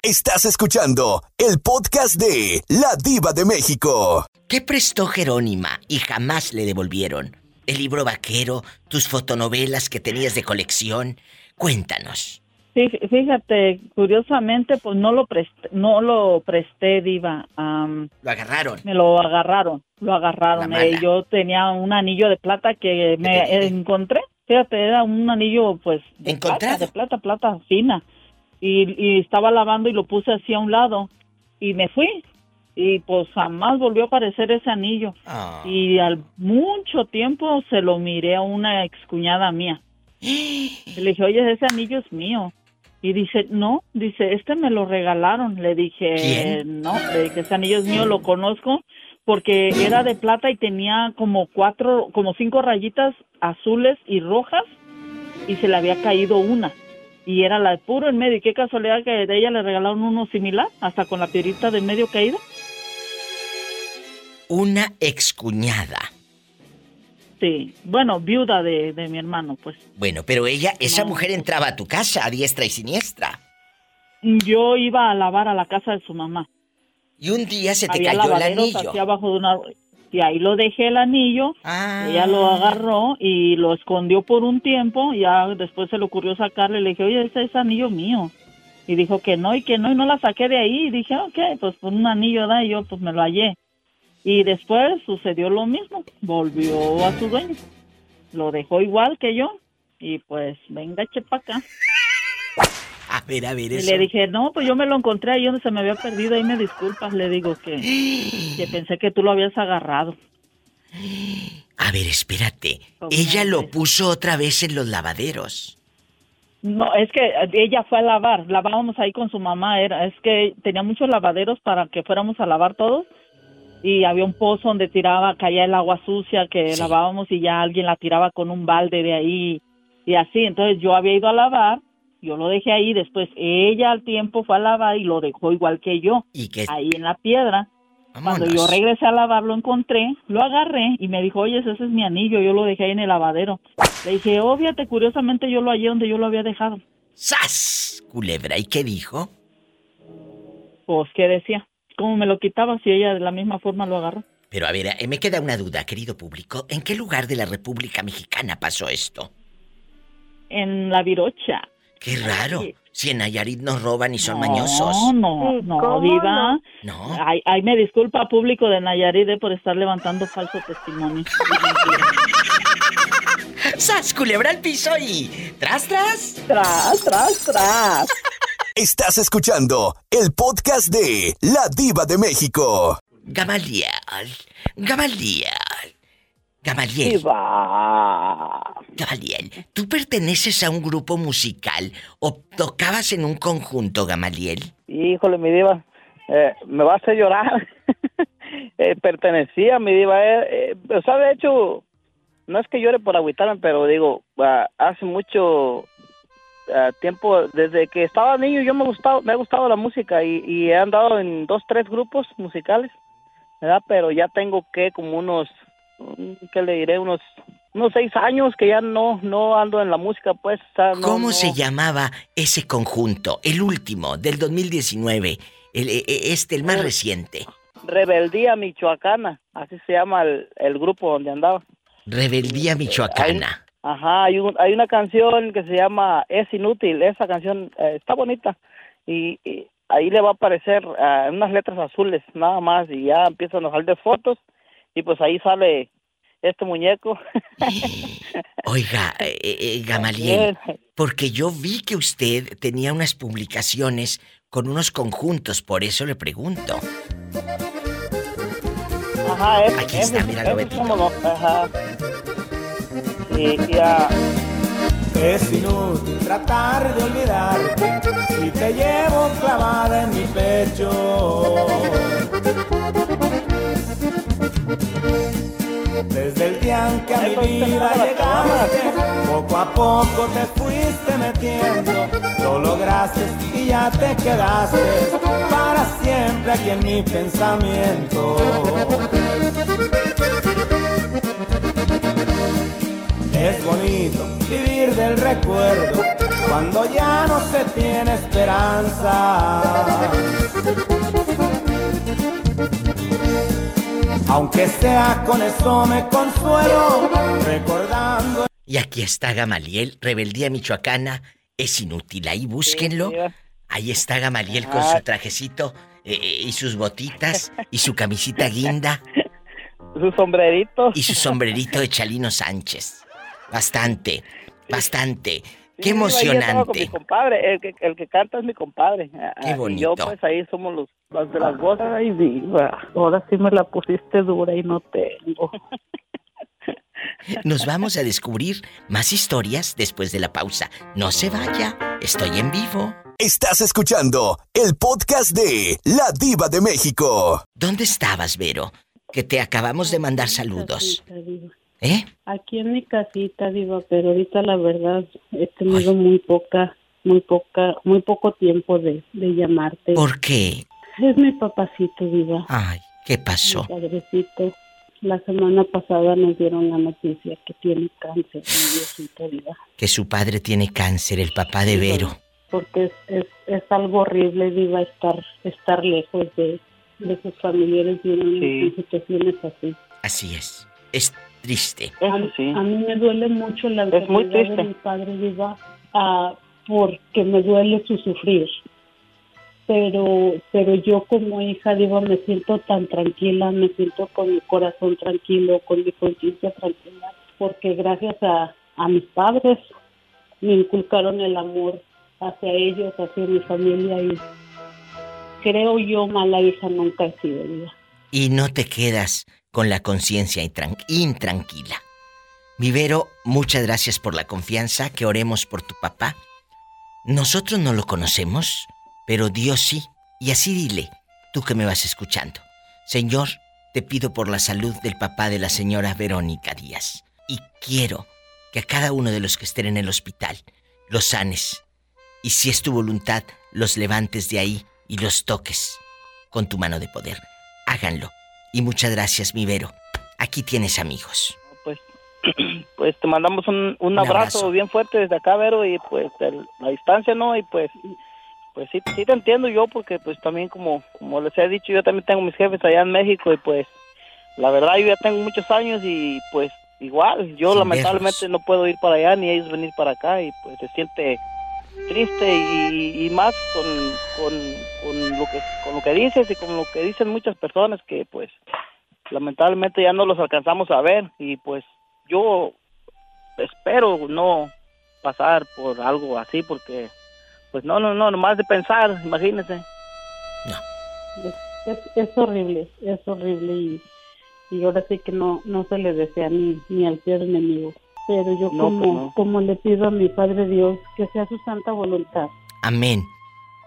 Estás escuchando el podcast de La Diva de México. ¿Qué prestó Jerónima y jamás le devolvieron? El libro vaquero, tus fotonovelas que tenías de colección. Cuéntanos. Sí, fíjate, curiosamente, pues no lo presté, no lo presté, diva. Lo agarraron. me lo agarraron, lo agarraron. Eh, yo tenía un anillo de plata que me <laughs> encontré. Fíjate, era un anillo, pues, de plata, de plata, plata fina. Y, y estaba lavando y lo puse así a un lado. Y me fui. Y pues jamás volvió a aparecer ese anillo. Ah. Y al mucho tiempo se lo miré a una excuñada mía. Y le dije, oye, ese anillo es mío. Y dice, no, dice, este me lo regalaron. Le dije, ¿Quién? no, le dije, ese anillo es mío, lo conozco porque era de plata y tenía como cuatro, como cinco rayitas azules y rojas y se le había caído una. Y era la de puro en medio. Y qué casualidad que de ella le regalaron uno similar, hasta con la piedrita de medio caída. Una excuñada. Sí, bueno, viuda de, de mi hermano, pues. Bueno, pero ella, esa No. mujer entraba a tu casa a diestra y siniestra. Yo iba a lavar a la casa de su mamá. Y un día se te Había cayó el anillo. así abajo de una... Y ahí lo dejé el anillo, Ah. ella lo agarró y lo escondió por un tiempo, ya después se le ocurrió sacarle, le dije, oye, ese es anillo mío. Y dijo que no, y que no, y no la saqué de ahí. Y dije, ok, pues por un anillo da, y yo pues me lo hallé. Y después sucedió lo mismo, volvió a su dueño. Lo dejó igual que yo, y pues venga, eche pa' acá. Ver, a ver, Y le dije, no, pues yo me lo encontré ahí donde se me había perdido, ahí me disculpas, le digo que, que <gasps> pensé que tú lo habías agarrado. A ver, espérate. Ella lo puso otra vez en los lavaderos. No, es que ella fue a lavar, lavábamos ahí con su mamá, era, es que tenía muchos lavaderos para que fuéramos a lavar todos y había un pozo donde tiraba, caía el agua sucia que Sí. lavábamos y ya alguien la tiraba con un balde de ahí y así, entonces yo había ido a lavar, yo lo dejé ahí, después ella al tiempo fue a lavar y lo dejó igual que yo, Y que. ahí en la piedra. Cuando yo regresé a lavar, lo encontré, lo agarré y me dijo, oye, ese es mi anillo, yo lo dejé ahí en el lavadero. Le dije, oh, fíjate, curiosamente yo lo hallé donde yo lo había dejado. ¡Sas! Culebra, ¿y qué dijo? Pues, ¿qué decía? ¿Cómo me lo quitaba si ella de la misma forma lo agarró? Pero a ver, eh, me queda una duda, querido público. ¿En qué lugar de la República Mexicana pasó esto? En la virocha. Qué raro. Si en Nayarit nos roban y son no, mañosos. No, no, ¿cómo diva. No. Ay, ay, me disculpa público de Nayarit eh, por estar levantando falso testimonio. <laughs> ¡Sas! Culebra al piso y. ¡Tras, tras! tras, tras, tras. <laughs> Estás escuchando el podcast de La Diva de México. Gamaliel. Gamaliel. Gamaliel. Diva. Gamaliel, ¿tú perteneces a un grupo musical o tocabas en un conjunto, Gamaliel? Híjole, mi diva, eh, me va a hacer llorar. <laughs> Eh, pertenecía, mi diva. eh, eh, o sea, de hecho, no es que llore por agüitarme, pero digo, ah, hace mucho ah, tiempo, desde que estaba niño, yo me ha gustado, me ha gustado la música y, y he andado en dos, tres grupos musicales, ¿verdad? Pero ya tengo que como unos, mm, ¿qué le diré? Unos, unos seis años que ya no, no ando en la música, pues. no- ¿Cómo no- se llamaba ese conjunto, el último, del 2019? El, e- e- este, el más reciente. Rebeldía Michoacana, así se llama el, el grupo donde andaba. Rebeldía Michoacana. Ajá, hay, un- hay una canción que se llama Es Inútil, esa canción eh, está bonita y, y ahí le va a aparecer ah, unas letras azules nada más y ya empiezan a salir de fotos y pues ahí sale este muñeco. <laughs> Oiga, eh, eh, Gamaliel, porque yo vi que usted tenía unas publicaciones con unos conjuntos, por eso le pregunto. Ajá, es, Aquí está, míralo, ese somos nos- ajá. Y, y, ah, Es inútil tratar de olvidarte si te llevo clavada en mi pecho. Desde el día en que a mi vida llegaste, poco a poco te fuiste metiendo, lo lograste y ya te quedaste para siempre aquí en mi pensamiento. Es bonito vivir del recuerdo cuando ya no se tiene esperanza. Aunque sea con eso me consuelo, recordando. Y aquí está Gamaliel, Rebeldía Michoacana, es inútil, ahí búsquenlo. Ahí está Gamaliel con su trajecito eh, eh, y sus botitas y su camisita guinda. <laughs> Su sombrerito. Y su sombrerito de Chalino Sánchez. Bastante, bastante. Qué Sí, estaba con emocionante. mi compadre, el que, el que canta es mi compadre. Qué Ah, Y yo bonito. pues ahí somos los, los de las voces. Ay, diva, ahora sí me la pusiste dura y no tengo. Nos vamos a descubrir más historias después de la pausa. No se vaya, estoy en vivo. Estás escuchando el podcast de La Diva de México. ¿Dónde estabas, Vero? Que te acabamos de mandar saludos. ¿Eh? Aquí en mi casita, Diva, pero ahorita la verdad he tenido muy poca, muy poca, muy poco tiempo de, de llamarte. ¿Por qué? Es mi papacito, Diva. Ay, ¿qué pasó? Mi padrecito. La semana pasada nos dieron la noticia que tiene cáncer, mi Diva. Que su padre tiene cáncer, el papá de Vero. Porque es, es, es algo horrible, Diva, estar, estar lejos de, de sus familiares y en, Sí. situaciones así. Así es. Es triste. A, a mí me duele mucho la Es muy triste. de mi padre viva ah, porque me duele su sufrir. Pero, pero yo como hija, digo, me siento tan tranquila, me siento con mi corazón tranquilo, con mi conciencia tranquila, porque gracias a, a mis padres me inculcaron el amor hacia ellos, hacia mi familia y creo yo mala hija nunca he sido. Y no te quedas con la conciencia intran- intranquila. Mi Vero, muchas gracias por la confianza, que oremos por tu papá. Nosotros no lo conocemos, pero Dios sí. Y así dile, tú que me vas escuchando. Señor, te pido por la salud del papá de la señora Verónica Díaz. Y quiero que a cada uno de los que estén en el hospital los sanes. Y si es tu voluntad, los levantes de ahí y los toques con tu mano de poder. Háganlo. Y muchas gracias, mi Vero. Aquí tienes amigos. Pues, <clears throat> pues te mandamos un, un, abrazo, abrazo. bien fuerte desde acá, Vero, y pues el- la distancia, ¿no? Y pues, pues sí, sí te entiendo yo, porque pues también como, como les he dicho, yo también tengo mis jefes allá en México y pues la verdad yo ya tengo muchos años y pues igual, yo Sin lamentablemente no puedo ir para allá ni ellos venir para acá y pues se siente triste y, y más con, con, con lo que con lo que dices y con lo que dicen muchas personas que pues lamentablemente ya no los alcanzamos a ver y pues yo espero no pasar por algo así porque pues no no no nomás de pensar imagínense Es, es, es horrible, es horrible y, y ahora sí que no, no se le desea ni, ni al peor enemigo. Pero yo No, como, pues no. como le pido a mi Padre Dios que sea su santa voluntad. Amén.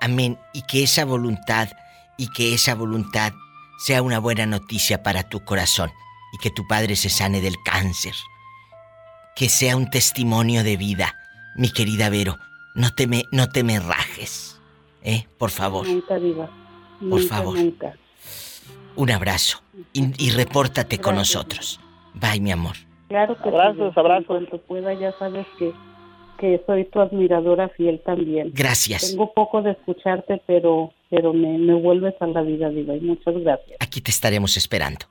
Amén. Y que esa voluntad, y que esa voluntad sea una buena noticia para tu corazón. Y que tu padre se sane del cáncer. Que sea un testimonio de vida. Mi querida Vero, no te me, no te me rajes. ¿Eh? Por favor. Nunca diva. Por favor. Nunca. Un abrazo. Y, y repórtate con nosotros. Bye, mi amor. Claro que Abrazos, sí, abrazos. En cuanto pueda ya sabes que, que soy tu admiradora fiel también. Gracias. Tengo poco de escucharte, pero, pero me, me vuelves a la vida, Diva. Y muchas gracias. Aquí te estaremos esperando.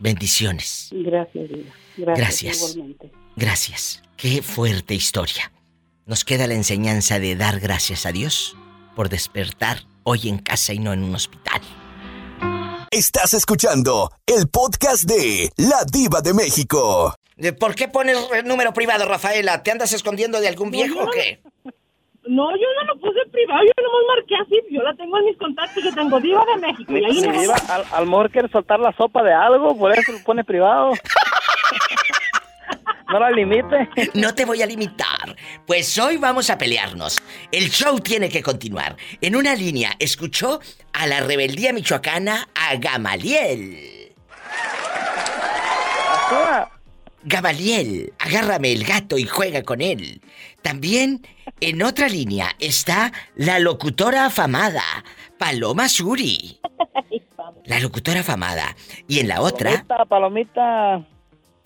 Bendiciones. Gracias, Diva. Gracias. Gracias. Igualmente. Gracias. Qué fuerte historia. Nos queda la enseñanza de dar gracias a Dios por despertar hoy en casa y no en un hospital. Estás escuchando el podcast de La Diva de México. ¿Por qué pones el número privado, Rafaela? ¿Te andas escondiendo de algún viejo o qué? No, yo no lo puse privado, yo nomás marqué así, yo la tengo en mis contactos, yo tengo Diva de México. Y ahí Si nomás- iba, al, al quiere soltar la sopa de algo por eso lo pone privado <laughs> no la limite No te voy a limitar. Pues hoy vamos a pelearnos. El show tiene que continuar. En una línea, escuchó a la rebeldía michoacana a Gamaliel. Gamaliel, agárrame el gato y juega con él. También en otra línea está la locutora afamada, Paloma Suri. <laughs> La locutora afamada. Y en la otra, palomita palomita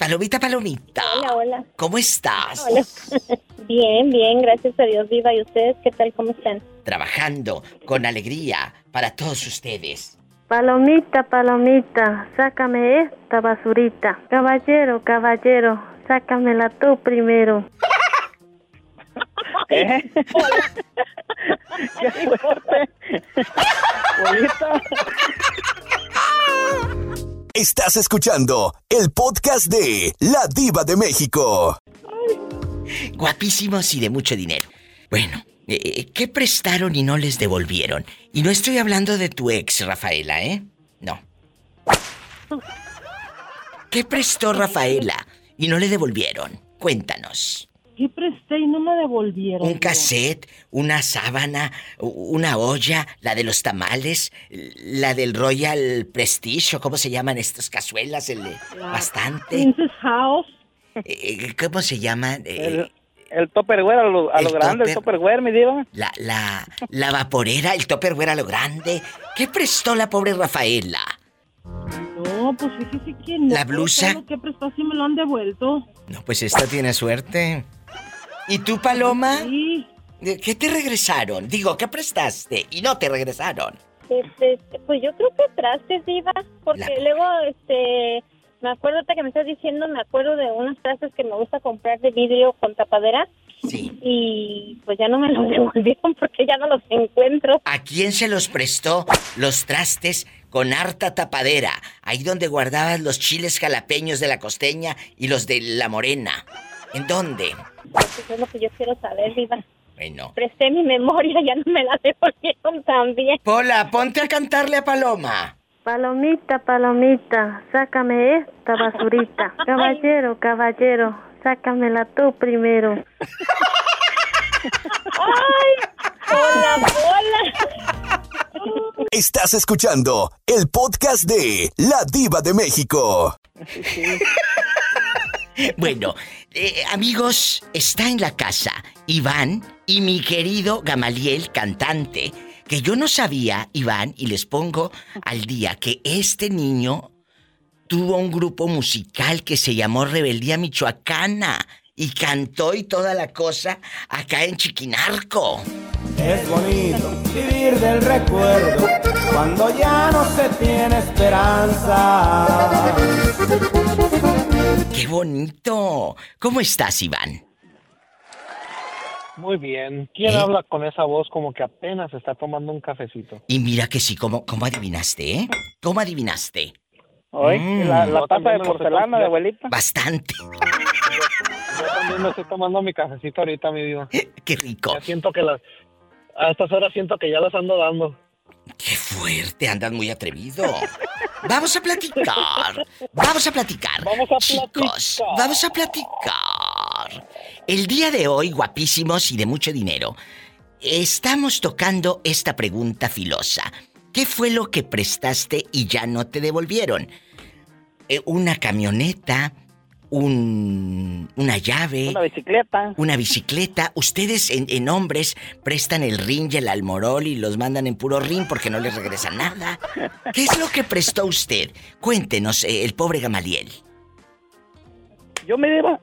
Palomita Palomita. Hola, hola. ¿Cómo estás? Hola. <laughs> Bien, bien, gracias a Dios, viva. ¿Y ustedes qué tal? ¿Cómo están? Trabajando con alegría para todos ustedes. Palomita, palomita, sácame esta basurita. Caballero, caballero, sácamela tú primero. <laughs> ¿Eh? <laughs> ¡Qué fuerte! Estás escuchando el podcast de La Diva de México. Guapísimos y de mucho dinero. Bueno, eh, ¿qué prestaron y no les devolvieron? Y no estoy hablando de tu ex, Rafaela, ¿eh? No. ¿Qué prestó Rafaela y no le devolvieron? Cuéntanos. ¿Qué presté y no me devolvieron? Un cassette, una sábana, una olla, la de los tamales, la del Royal Prestige, o cómo se llaman estas cazuelas, el, bastante. Princess House. Eh, ¿Cómo se llaman? Eh, El Tupperware a lo, a lo El grande, el tupper- Tupperware, mi diva. la, la, la vaporera, el topperware a lo grande. ¿Qué prestó la pobre Rafaela? No, pues fíjese que no. ¿La blusa? Que prestó sí me lo han devuelto. No, pues esta tiene suerte. ¿Y tú, Paloma? ¿De ¿Qué te regresaron? Digo, ¿qué prestaste? Y no te regresaron. Este, pues yo creo que trastes, Diva, porque luego, este, me acuerdo que me estás diciendo, me acuerdo de unos trastes que me gusta comprar de vidrio con tapadera. Sí. Y pues ya no me los <laughs> devolvieron porque ya no los encuentro. ¿A quién se los prestó los trastes con harta tapadera? Ahí donde guardabas los chiles jalapeños de la costeña y los de la morena. ¿En dónde? Eso es lo que yo quiero saber, Diva. Bueno. Presté mi memoria, ya no me la devolvieron también. Pola, ponte a cantarle a Paloma. Palomita, palomita, sácame esta basurita. <laughs> Caballero, caballero, sácamela tú primero. ¡Hola, hola! Estás escuchando el podcast de La Diva de México. Bueno, eh, amigos, está en la casa Iván y mi querido Gamaliel, cantante, que yo no sabía, Iván, y les pongo al día que este niño tuvo un grupo musical que se llamó Rebeldía Michoacana y cantó y toda la cosa acá en Chiquinarco. Es bonito vivir del recuerdo cuando ya no se tiene esperanza. ¡Qué bonito! ¿Cómo estás, Iván? Muy bien. ¿Quién ¿Eh? habla con esa voz como que apenas está tomando un cafecito? Y mira que sí, ¿cómo, cómo adivinaste, eh? ¿Cómo adivinaste? Hoy, Mm. la, la también de porcelana de abuelita. Bastante. <laughs> Yo también me estoy tomando mi cafecito ahorita, mi diva. <laughs> Qué rico. Ya siento que las... A estas horas siento que ya las ando dando. ¡Qué fuerte! Andas muy atrevido. Vamos a platicar. Vamos a platicar. Vamos a Chicos, vamos a platicar. El día de hoy, guapísimos y de mucho dinero, estamos tocando esta pregunta filosa. ¿Qué fue lo que prestaste y ya no te devolvieron? Eh, ¿Una camioneta? Un, ¿Una llave? Una bicicleta. Una bicicleta. Ustedes en, en hombres prestan el ring y el almorol y los mandan en puro ring porque no les regresa nada. ¿Qué es lo que prestó usted? Cuéntenos, eh, el pobre Gamaliel. Yo me diva,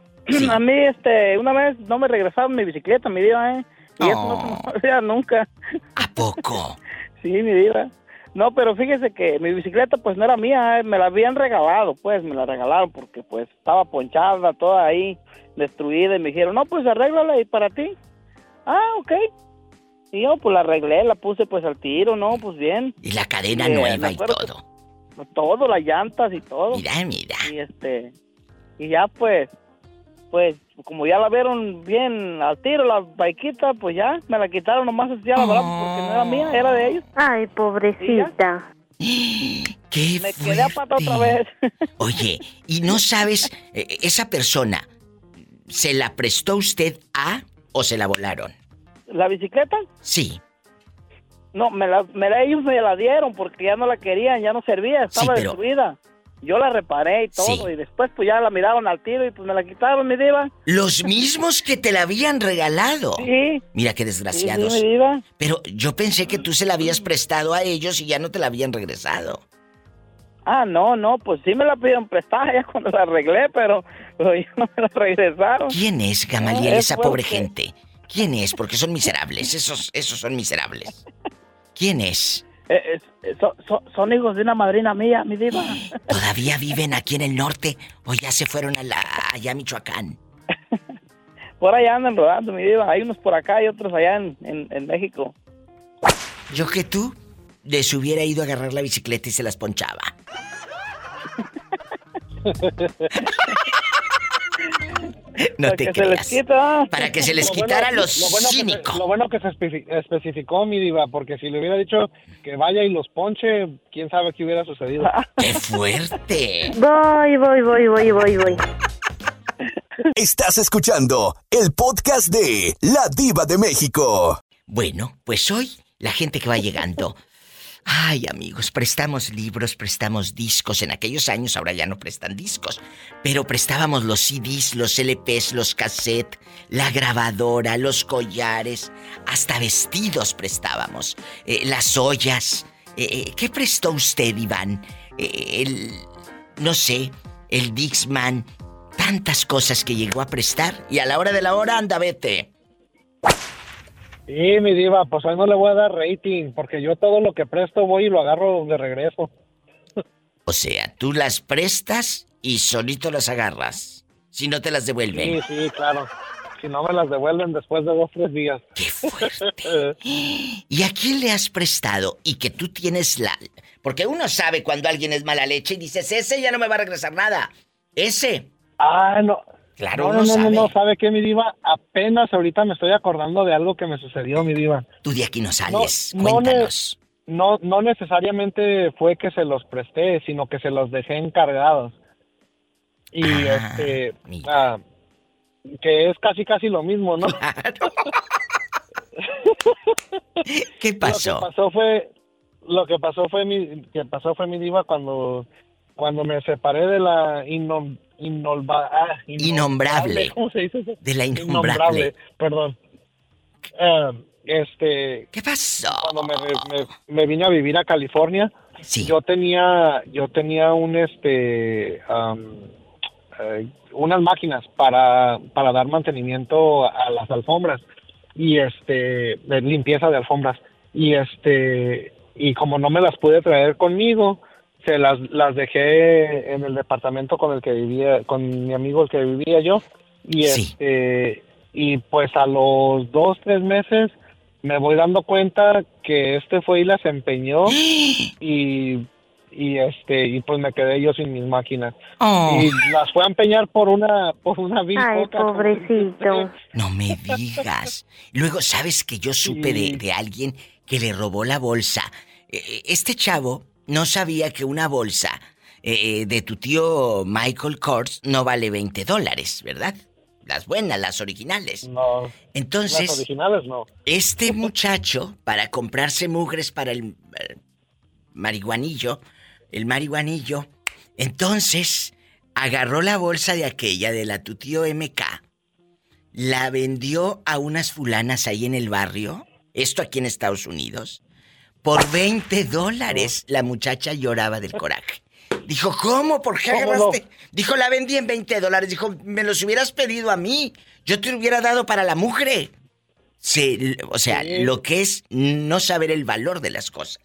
a mí este, una vez no me regresaron mi bicicleta, mi diva, ¿eh? Y eso no se me olvida nunca. ¿A poco? <laughs> sí, mi diva. No, pero fíjese que mi bicicleta pues no era mía, ¿eh? me la habían regalado, pues me la regalaron porque pues estaba ponchada, toda ahí destruida y me dijeron, no, pues arréglala y para ti. Ah, ok. Y yo pues la arreglé, la puse pues al tiro, ¿no? Pues bien. Y la cadena Eh, nueva y todo. que- todo, las llantas y todo. Mira, mira. Y este, y ya pues, pues, como ya la vieron bien al tiro, la baiquita, pues ya, me la quitaron nomás así a la brava, porque no era mía, era de ellos. Ay, pobrecita. <gasps> ¡Qué Me quedé a pata otra vez. <laughs> Oye, ¿y no sabes, eh, esa persona, se la prestó usted a o se la volaron? ¿La bicicleta? Sí. No, me la, me la, ellos me la dieron porque ya no la querían, ya no servía, estaba pero- destruida. Yo la reparé y todo, Sí. y después pues ya la miraron al tiro y pues me la quitaron, mi diva. Los mismos que te la habían regalado. Sí. Mira qué desgraciados. Sí, sí, mi diva. Pero yo pensé que tú se la habías prestado a ellos y ya no te la habían regresado. Ah, no, no, pues sí me la pidieron prestada ya <laughs> cuando la arreglé, pero, pero ya no me la regresaron. ¿Quién es, Gamaliel, Ah, esa es pobre gente? ¿Quién es? Porque son miserables. Esos, esos son miserables. ¿Quién es? Eh, eh, son, hijos de una madrina mía, mi diva. <laughs> ¿Todavía viven aquí en el norte o ya se fueron a la, allá a Michoacán? <laughs> Por allá andan rodando, mi diva. Hay unos por acá y otros allá en, en, en México. Yo que tú les hubiera ido a agarrar la bicicleta y se las ponchaba. <laughs> <laughs> No Para te que se les quita. Para que se les Lo bueno- quitara los lo bueno se- lo bueno que se especi- especificó mi diva, porque si le hubiera dicho que vaya y los ponche, quién sabe qué hubiera sucedido. <laughs> ¡Qué fuerte! Voy, voy, voy, voy, voy, voy. <laughs> Estás escuchando el podcast de La Diva de México. Bueno, pues hoy la gente que va llegando. Ay, amigos, prestamos libros, prestamos discos. En aquellos años ahora ya no prestan discos, pero prestábamos los CDs, los LPs, los cassettes, la grabadora, los collares, hasta vestidos prestábamos, eh, las ollas. Eh, eh, ¿Qué prestó usted, Iván? El, no sé, el Dixman, tantas cosas que llegó a prestar y a la hora de la hora anda vete. Y mi diva, pues hoy no le voy a dar rating, porque yo todo lo que presto voy y lo agarro de regreso. O sea, tú las prestas y solito las agarras. Si no te las Sí, devuelven. sí, claro. Si no me las devuelven después de dos, tres días. ¡Qué fuerte! <laughs> ¿Y a quién le has prestado y que tú tienes la... Porque uno sabe cuando alguien es mala leche y dices, ese ya no me va a regresar nada. Ese. Ah, no. Claro, no, uno no, no, sabe. no, no, ¿sabe qué, mi diva? Apenas ahorita me estoy acordando de algo que me sucedió, mi diva. Tú de aquí no sales. No, no, Cuéntanos. No, no necesariamente fue que se los presté, sino que se los dejé encargados. Y Ah, este, ah, que es casi casi lo mismo, ¿no? <laughs> ¿Qué pasó? Lo que pasó fue, lo que pasó fue mi, que pasó fue mi diva cuando, cuando me separé de la innolva- ah, Innombrable. ¿Cómo se dice eso? De la innombrable. perdón. Ah, este. ¿Qué pasó? Cuando me, me- me vine a vivir a California, yo tenía, yo tenía un este, eh, unas máquinas para, para dar mantenimiento a las alfombras y este, limpieza de alfombras y este, y como no me las pude traer conmigo, se las, las dejé en el departamento con el que vivía, con mi amigo el que vivía yo y este, y pues a los dos, tres meses me voy dando cuenta que este fue y las empeñó <gasps> y, y este y pues me quedé yo sin mis máquinas Oh. y las fue a empeñar por una por una Ay, Boca, pobrecito. <laughs> No me digas. Luego, ¿sabes que yo supe de, de alguien que le robó la bolsa? Eh, Este chavo no sabía que una bolsa eh, de tu tío Michael Kors no vale 20 dólares, ¿verdad? Las buenas, las originales. No. Entonces, las originales no este <laughs> muchacho, para comprarse mugres para el eh, marihuanillo, el marihuanillo, entonces agarró la bolsa de aquella de la tu tío MK, la vendió a unas fulanas ahí en el barrio, esto aquí en Estados Unidos, por 20 dólares. La muchacha lloraba del coraje. Dijo, ¿cómo? ¿Por qué ¿Cómo no? agarraste? Dijo, la vendí en 20 dólares. Dijo, me los hubieras pedido a mí. Yo te lo hubiera dado para la mujer. Se- o sea, Sí. lo que es no saber el valor de las cosas.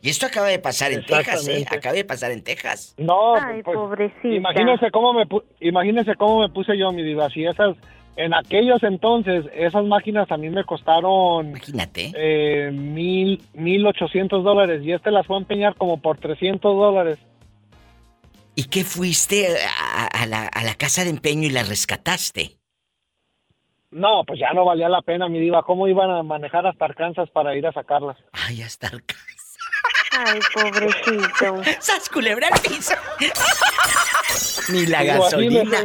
Y esto acaba de pasar en Texas, ¿eh? Acaba de pasar en Texas. No, Ay, pues, pobrecita. imagínense cómo me pu- imagínense cómo me puse yo mi diva si esas en aquellos entonces esas máquinas a mí me costaron imagínate eh, mil mil ochocientos dólares y este las fue a empeñar como por 300 dólares ¿Y qué fuiste a, a la, a la casa de empeño y la rescataste? no pues ya no valía la pena mi diva cómo iban a manejar hasta Arkansas para ir a sacarlas Ay, hasta Arkansas. Ay, pobrecito. <laughs> ¡Sas culebra al piso! <laughs> Ni la gasolina.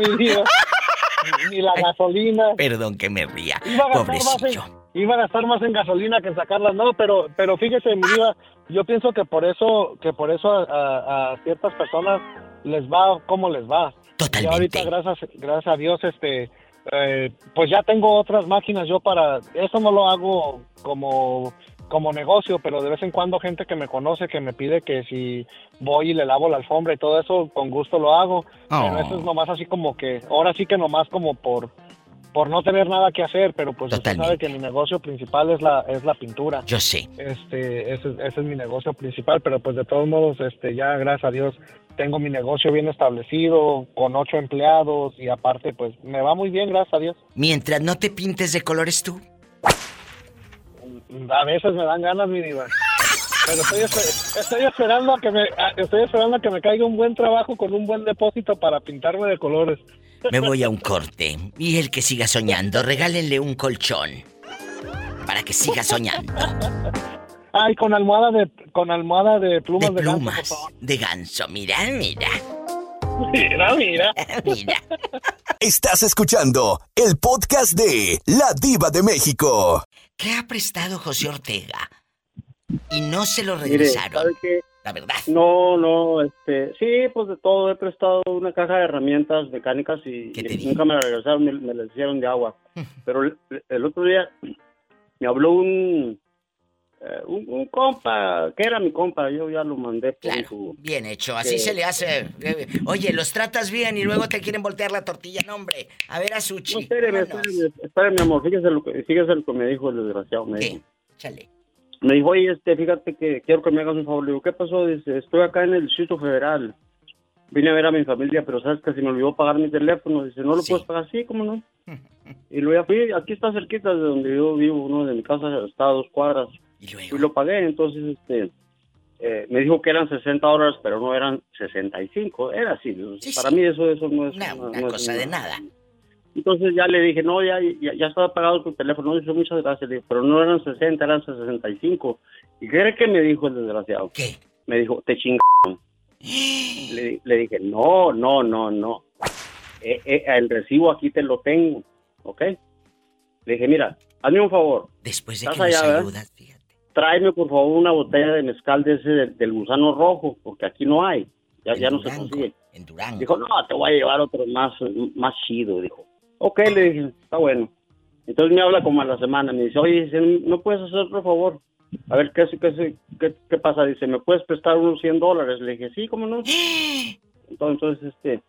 Ni la gasolina Perdón que me ría. Iba a, gastar más Pobrecillo. en, iba a gastar más en gasolina que en sacarlas, no, pero pero fíjese, mi diva, yo pienso que por eso que por eso a, a- a ciertas personas les va como les va. Totalmente. Y ahorita gracias gracias a Dios este eh, pues ya tengo otras máquinas yo para eso no lo hago como como negocio, pero de vez en cuando gente que me conoce que me pide que si voy y le lavo la alfombra y todo eso, con gusto lo hago. Pero Oh. eso es nomás así como que, ahora sí que nomás como por por no tener nada que hacer, pero pues usted sabe que mi negocio principal es la es la pintura. Yo sé. Este, ese, ese es mi negocio principal, pero pues de todos modos, este, ya gracias a Dios tengo mi negocio bien establecido, con ocho empleados y aparte pues me va muy bien, gracias a Dios. Mientras no te pintes de colores tú. A veces me dan ganas, mi diva. Pero estoy, esper- estoy esperando a que me a- estoy esperando a que me caiga un buen trabajo con un buen depósito para pintarme de colores. Me voy a un corte. Y el que siga soñando, regálenle un colchón. Para que siga soñando. Ay, con almohada de con almohada de plumas De de, ganso, plumas por favor. de ganso. Mira, mira. Mira, mira. Mira. Estás escuchando el podcast de La Diva de México. ¿Qué ha prestado José Ortega? Y no se lo regresaron. La verdad. No, no, este, sí, pues de todo, he prestado una caja de herramientas mecánicas y, y nunca me la regresaron, me, me la hicieron de agua. Pero el, el otro día me habló un, eh, un, un compa, que era mi compa, yo ya lo mandé por su... Bien hecho, así que- se le hace. eh, Oye, los tratas bien y luego te quieren voltear la tortilla. No, hombre. A ver a Suchi. No, espéreme, espéreme, espéreme, mi amor, fíjese lo que, fíjese lo que me dijo el desgraciado. Me dijo, Chale. me dijo, oye, este, fíjate que quiero que me hagas un favor. Le digo, ¿qué pasó? Dice, estoy acá en el Distrito Federal. Vine a ver a mi familia, pero sabes que se me olvidó pagar mi teléfono. Dice, ¿no lo puedes pagar? Sí, ¿cómo no? <laughs> Y luego ya fui, aquí está cerquita de donde yo vivo, uno de mi casa está a dos cuadras. Y lo pagué, entonces, este, eh, me dijo que eran 60 dólares, pero no eran 65. Era así. Para mí eso, eso no es Una, una, una no es cosa una- de nada. entonces ya le dije, no, ya, ya, ya estaba pagado tu teléfono. Dice, muchas gracias. Le dije, pero no eran 60, eran 65. ¿Y qué era que me dijo el desgraciado? ¿Qué? Me dijo, te chingaron. <gasps> le, le dije, no, no, no, no. Eh, eh, el recibo aquí te lo tengo, ¿ok? Le dije, mira, hazme un favor. Después de que nos allá, ¿verdad? ayudas, Tráeme, por favor, una botella de mezcal de ese del, del gusano rojo, porque aquí no hay. Ya, ya no se consigue. En Durango. Dijo, no, te voy a llevar otro más, más chido. Dijo, ok, le dije, está bueno. Entonces me habla como a la semana, me dice, oye, ¿no puedes hacer otro favor? A ver, ¿qué, qué, qué, qué pasa? Dice, ¿me puedes prestar unos 100 dólares? Le dije, sí, ¿cómo no? <gasps> Entonces, este,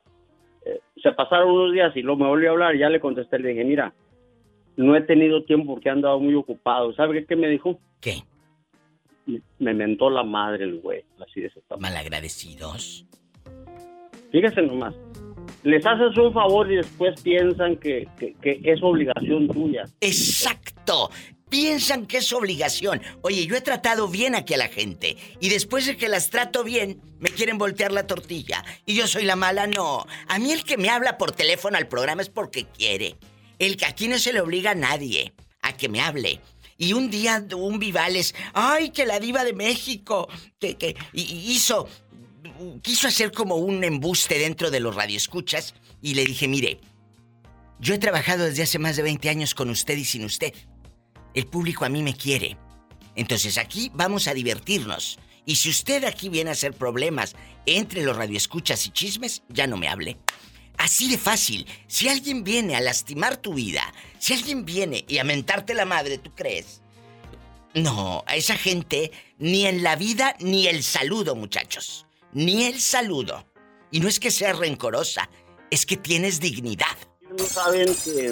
eh, se pasaron unos días y luego me volvió a hablar y ya le contesté, le dije, mira, no he tenido tiempo porque he andado muy ocupado. ¿Sabe qué me dijo? ¿Qué? Me, me mentó la madre el güey, así de ese. Malagradecidos. Fíjese nomás. Les haces un favor y después piensan que, que- que es obligación tuya. Exacto. Piensan que es obligación. Oye, yo he tratado bien aquí a la gente. Y después de que las trato bien, me quieren voltear la tortilla. Y yo soy la mala, no. A mí el que me habla por teléfono al programa es porque quiere. El que aquí no se le obliga a nadie a que me hable. Y un día un Vivales, ay, que la diva de México, que, que hizo, quiso hacer como un embuste dentro de los radioescuchas. Y le dije, mire, yo he trabajado desde hace más de 20 años con usted y sin usted. El público a mí me quiere. Entonces aquí vamos a divertirnos. Y si usted aquí viene a hacer problemas entre los radioescuchas y chismes, ya no me hable. Así de fácil. Si alguien viene a lastimar tu vida, si alguien viene y a mentarte la madre, ¿tú crees? No, a esa gente ni en la vida ni el saludo, muchachos. Ni el saludo. Y no es que sea rencorosa, es que tienes dignidad. No saben que,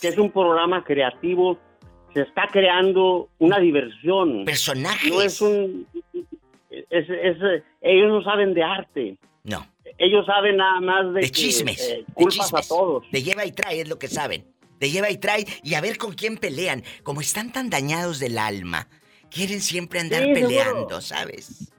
que es un programa creativo. Se está creando una diversión. Personajes. No es un... es- es- ellos no saben de arte. No. Ellos saben nada más de, De que, chismes. eh, de culpas chismes. a todos. De lleva y trae es lo que saben. De lleva y trae y a ver con quién pelean. Como están tan dañados del alma, quieren siempre andar Sí, seguro. peleando, ¿sabes?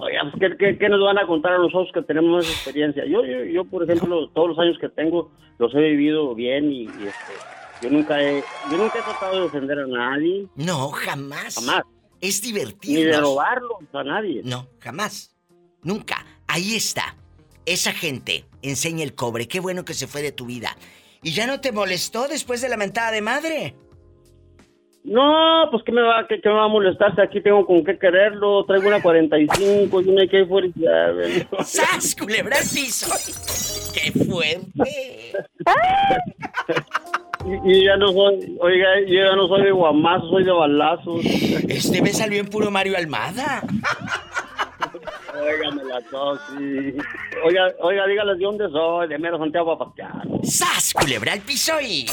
Oiga, ¿qué, qué, qué nos van a contar a nosotros que tenemos esa experiencia? Yo, yo, yo por ejemplo, todos los años que tengo los he vivido bien y, y, este, yo nunca he, yo nunca he tratado de ofender a nadie. No, jamás. Jamás. Es Ni divertirnos. de robarlo a nadie. No, jamás. Nunca. Ahí está. Esa gente enseña el cobre. Qué bueno que se fue de tu vida. ¿Y ya no te molestó después de la mentada de madre? No, pues ¿qué me va, qué, qué me va a molestar si aquí tengo con qué quererlo? Traigo una 45 y una que fuera. ¡Sas! Culebra piso. ¡Qué fuerte! Y, y ya no soy, oiga, yo ya no soy de guamazo, soy de balazos. Este me salió en puro Mario Almada. Oiga, me la tos, sí. Oiga, oiga, dígales de dónde soy, de mero Santiago Papastiano. ¡Sas! Culebra al piso y...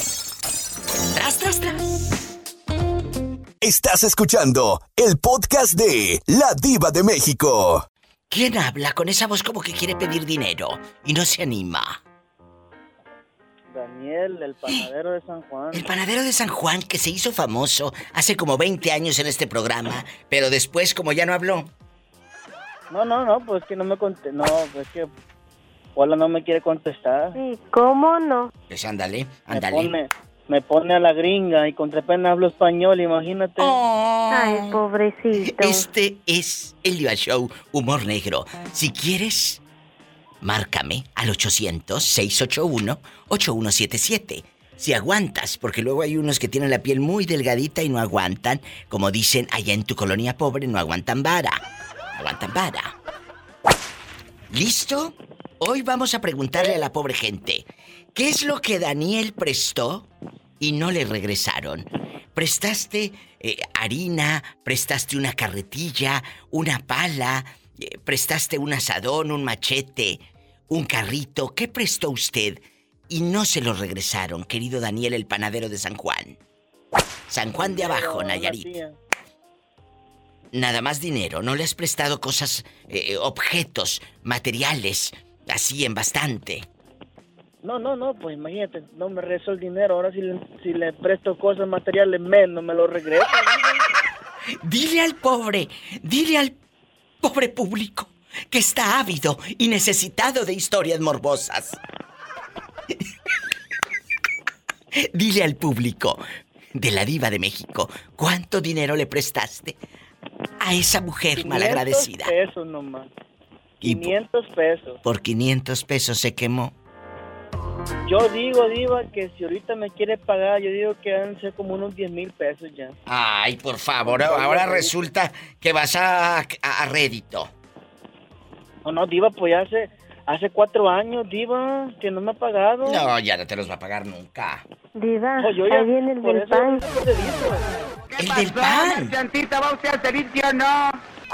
¡Tras, tras, tras! Estás escuchando el podcast de La Diva de México. ¿Quién habla con esa voz como que quiere pedir dinero y no se anima? Daniel, el panadero de San Juan. El panadero de San Juan que se hizo famoso hace como 20 años en este programa, pero después como ya no habló. No, no, no, pues que no me conté. No, pues que Pola no me quiere contestar. Sí, ¿cómo no? Pues ándale, Me ándale. pone, me pone a la gringa y contra pena hablo español, imagínate. Ay, pobrecito. Este es el Diva Show Humor Negro. Si quieres, márcame al 800-681-8177. Si aguantas, porque luego hay unos que tienen la piel muy delgadita y no aguantan, como dicen allá en tu colonia pobre, no aguantan vara. No aguantan vara. ¿Listo? Hoy vamos a preguntarle a la pobre gente, ¿qué es lo que Daniel prestó y no le regresaron? ¿Prestaste eh, harina? ¿Prestaste una carretilla? ¿Una pala? eh, ¿Prestaste un asadón? ¿Un machete? ¿Un carrito? ¿Qué prestó usted y no se lo regresaron, querido Daniel, el panadero de San Juan? San Juan de Abajo, Nayarit. Nada más dinero, no le has prestado cosas, eh, objetos, materiales, así en bastante. No, no, no, pues imagínate, no me regresó el dinero. Ahora si le, si le presto cosas materiales menos, me lo regresa. <laughs> Dile al pobre, dile al pobre público que está ávido y necesitado de historias morbosas. <laughs> Dile al público de la diva de México, ¿cuánto dinero le prestaste a esa mujer malagradecida? 500 pesos nomás. Y 500 pesos. Por 500 pesos se quemó. Yo digo, Diva, que si ahorita me quiere pagar, yo digo que deben ser como unos 10 mil pesos ya. Ay, por favor, ahora resulta que vas a, a, a rédito. No, no, Diva, pues ya hace, hace cuatro años, Diva, que no me ha pagado. No, ya no te los va a pagar nunca. Diva, Oh, yo ya- ahí viene el del eso pan. El del pan. Marchantita, ¿va usted al servicio o no?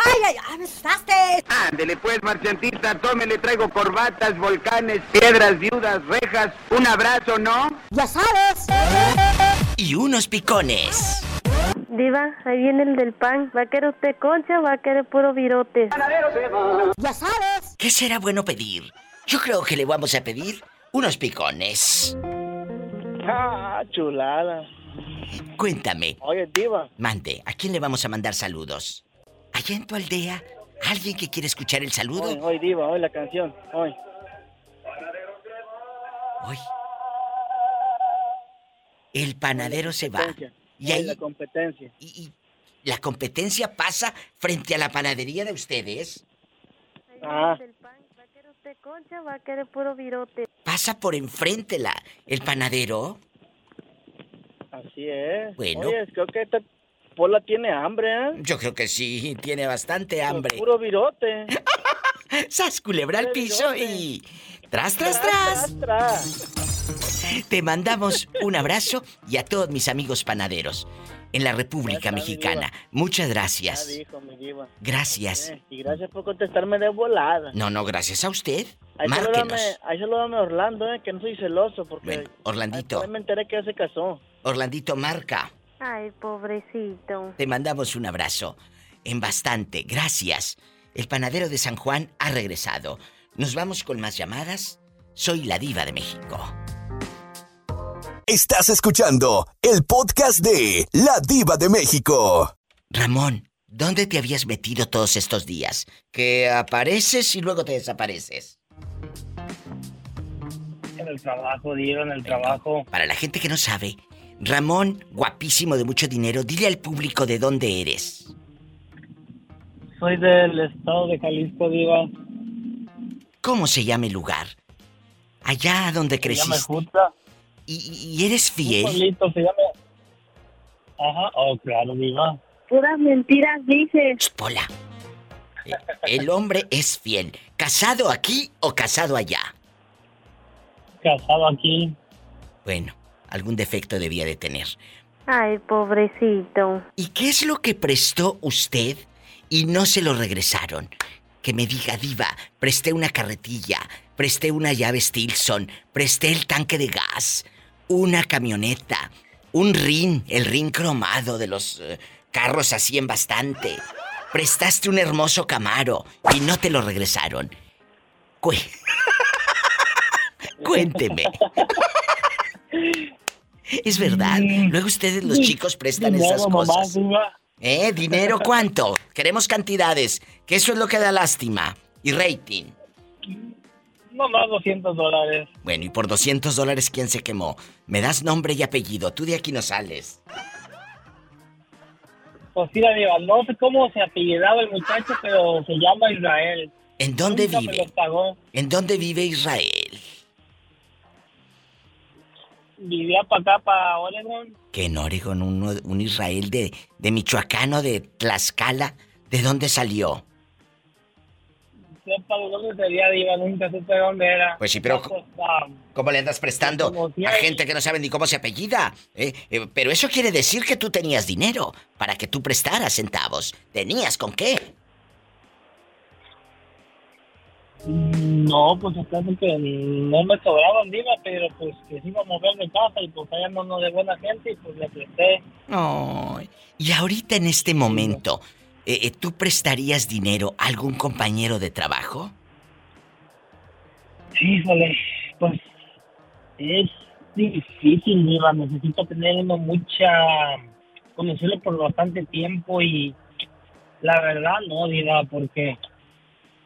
¡Ay, ay, ay! ¡Me asustaste! Ándele pues, Marchantita, tome, le traigo corbatas, volcanes, piedras, viudas, rejas, un abrazo, ¿no? ¡Ya sabes! Y unos picones. Diva, ahí viene el del pan. ¿Va a querer usted concha o va a querer puro virote? ¡Ya sabes! ¿Qué será bueno pedir? Yo creo que le vamos a pedir unos picones. Ah, chulada. Cuéntame, Oye, Diva, mande, ¿a quién le vamos a mandar saludos? Allá en tu aldea, ¿alguien que quiere escuchar el saludo? hoy, hoy, Diva, hoy la canción, hoy. Hoy. El panadero se va. Y ahí la competencia. la competencia pasa frente a la panadería de ustedes. Ah, ¿Va a querer usted concha o va a querer puro virote? Pasa por enfrente la, el panadero. así es. Bueno. Oye, creo que esta Pola tiene hambre, ¿eh? Yo creo que sí, tiene bastante hambre. Puro virote. <laughs> ¡Sas, culebra al piso y... ¡Tras, tras, tras! Te mandamos un abrazo y a todos mis amigos panaderos en la República Mexicana. Muchas Ya gracias. dijo mi diva. Gracias. Eh, y gracias por contestarme de volada. No, no, gracias a usted. Ahí Márquenos. saludame, a Orlando, eh, que no soy celoso, porque Ven, Orlandito, me enteré que ya se casó. Orlandito marca. Ay, pobrecito. Te mandamos un abrazo. En bastante. Gracias. El panadero de San Juan ha regresado. Nos vamos con más llamadas. Soy la diva de México. Estás escuchando el podcast de La Diva de México. Ramón, ¿dónde te habías metido todos estos días? Que apareces y luego te desapareces. En el trabajo, Diva, en el trabajo. Para la gente que no sabe, Ramón, guapísimo de mucho dinero, dile al público de dónde eres. Soy del estado de Jalisco, Diva. ¿Cómo se llama el lugar? Allá donde Se llama creciste. Jutla. ¿Y, y eres Un fiel? pueblito se llama... Ajá, oh, claro, Diva. Puras mentiras dices. Pola. El hombre es fiel. ¿Casado aquí o casado allá? Casado aquí. Bueno, algún defecto debía de tener. Ay, pobrecito. ¿Y qué es lo que prestó usted y no se lo regresaron? Que me diga, diva, presté una carretilla, presté una llave Stilson, presté el tanque de gas, una camioneta, un rin, el rin cromado de los eh, carros así en bastante. Prestaste un hermoso Camaro y no te lo regresaron. Cué- <laughs> Cuénteme. Es verdad. Luego ustedes los chicos prestan Dinero esas cosas. ¿Eh? ¿Dinero cuánto? Queremos cantidades, que eso es lo que da lástima. Y rating. No más 200 dólares. Bueno, y por 200 dólares, ¿quién se quemó? Me das nombre y apellido. Tú de aquí no sales. Pues mira, Diva, no sé cómo se apellidaba el muchacho, pero se llama Israel. ¿En dónde Nunca me vive? lo pagó. ¿En dónde vive Israel? Vivía para acá, para Oregon. Que en Oregon, uno- un Israel de, de Michoacán o de Tlaxcala. ¿De dónde salió? Sepa de dónde sería, Diva, nunca supe dónde era. Pues sí, pero- No, ¿Cómo le andas prestando a gente que no sabe ni cómo se apellida? ¿eh? Eh, pero eso quiere decir que tú tenías dinero para que tú prestaras centavos. ¿Tenías con qué? No, pues acaso que no me sobraban, Diva, pero pues que sí iba a mover de casa y pues allá no no de buena gente y pues le presté. Ay, Y ahorita en este momento, eh, ¿tú prestarías dinero a algún compañero de trabajo? Híjole, pues es difícil, Diva. Necesito tener uno mucha. conocerlo por bastante tiempo y. La verdad, no, Diva, porque.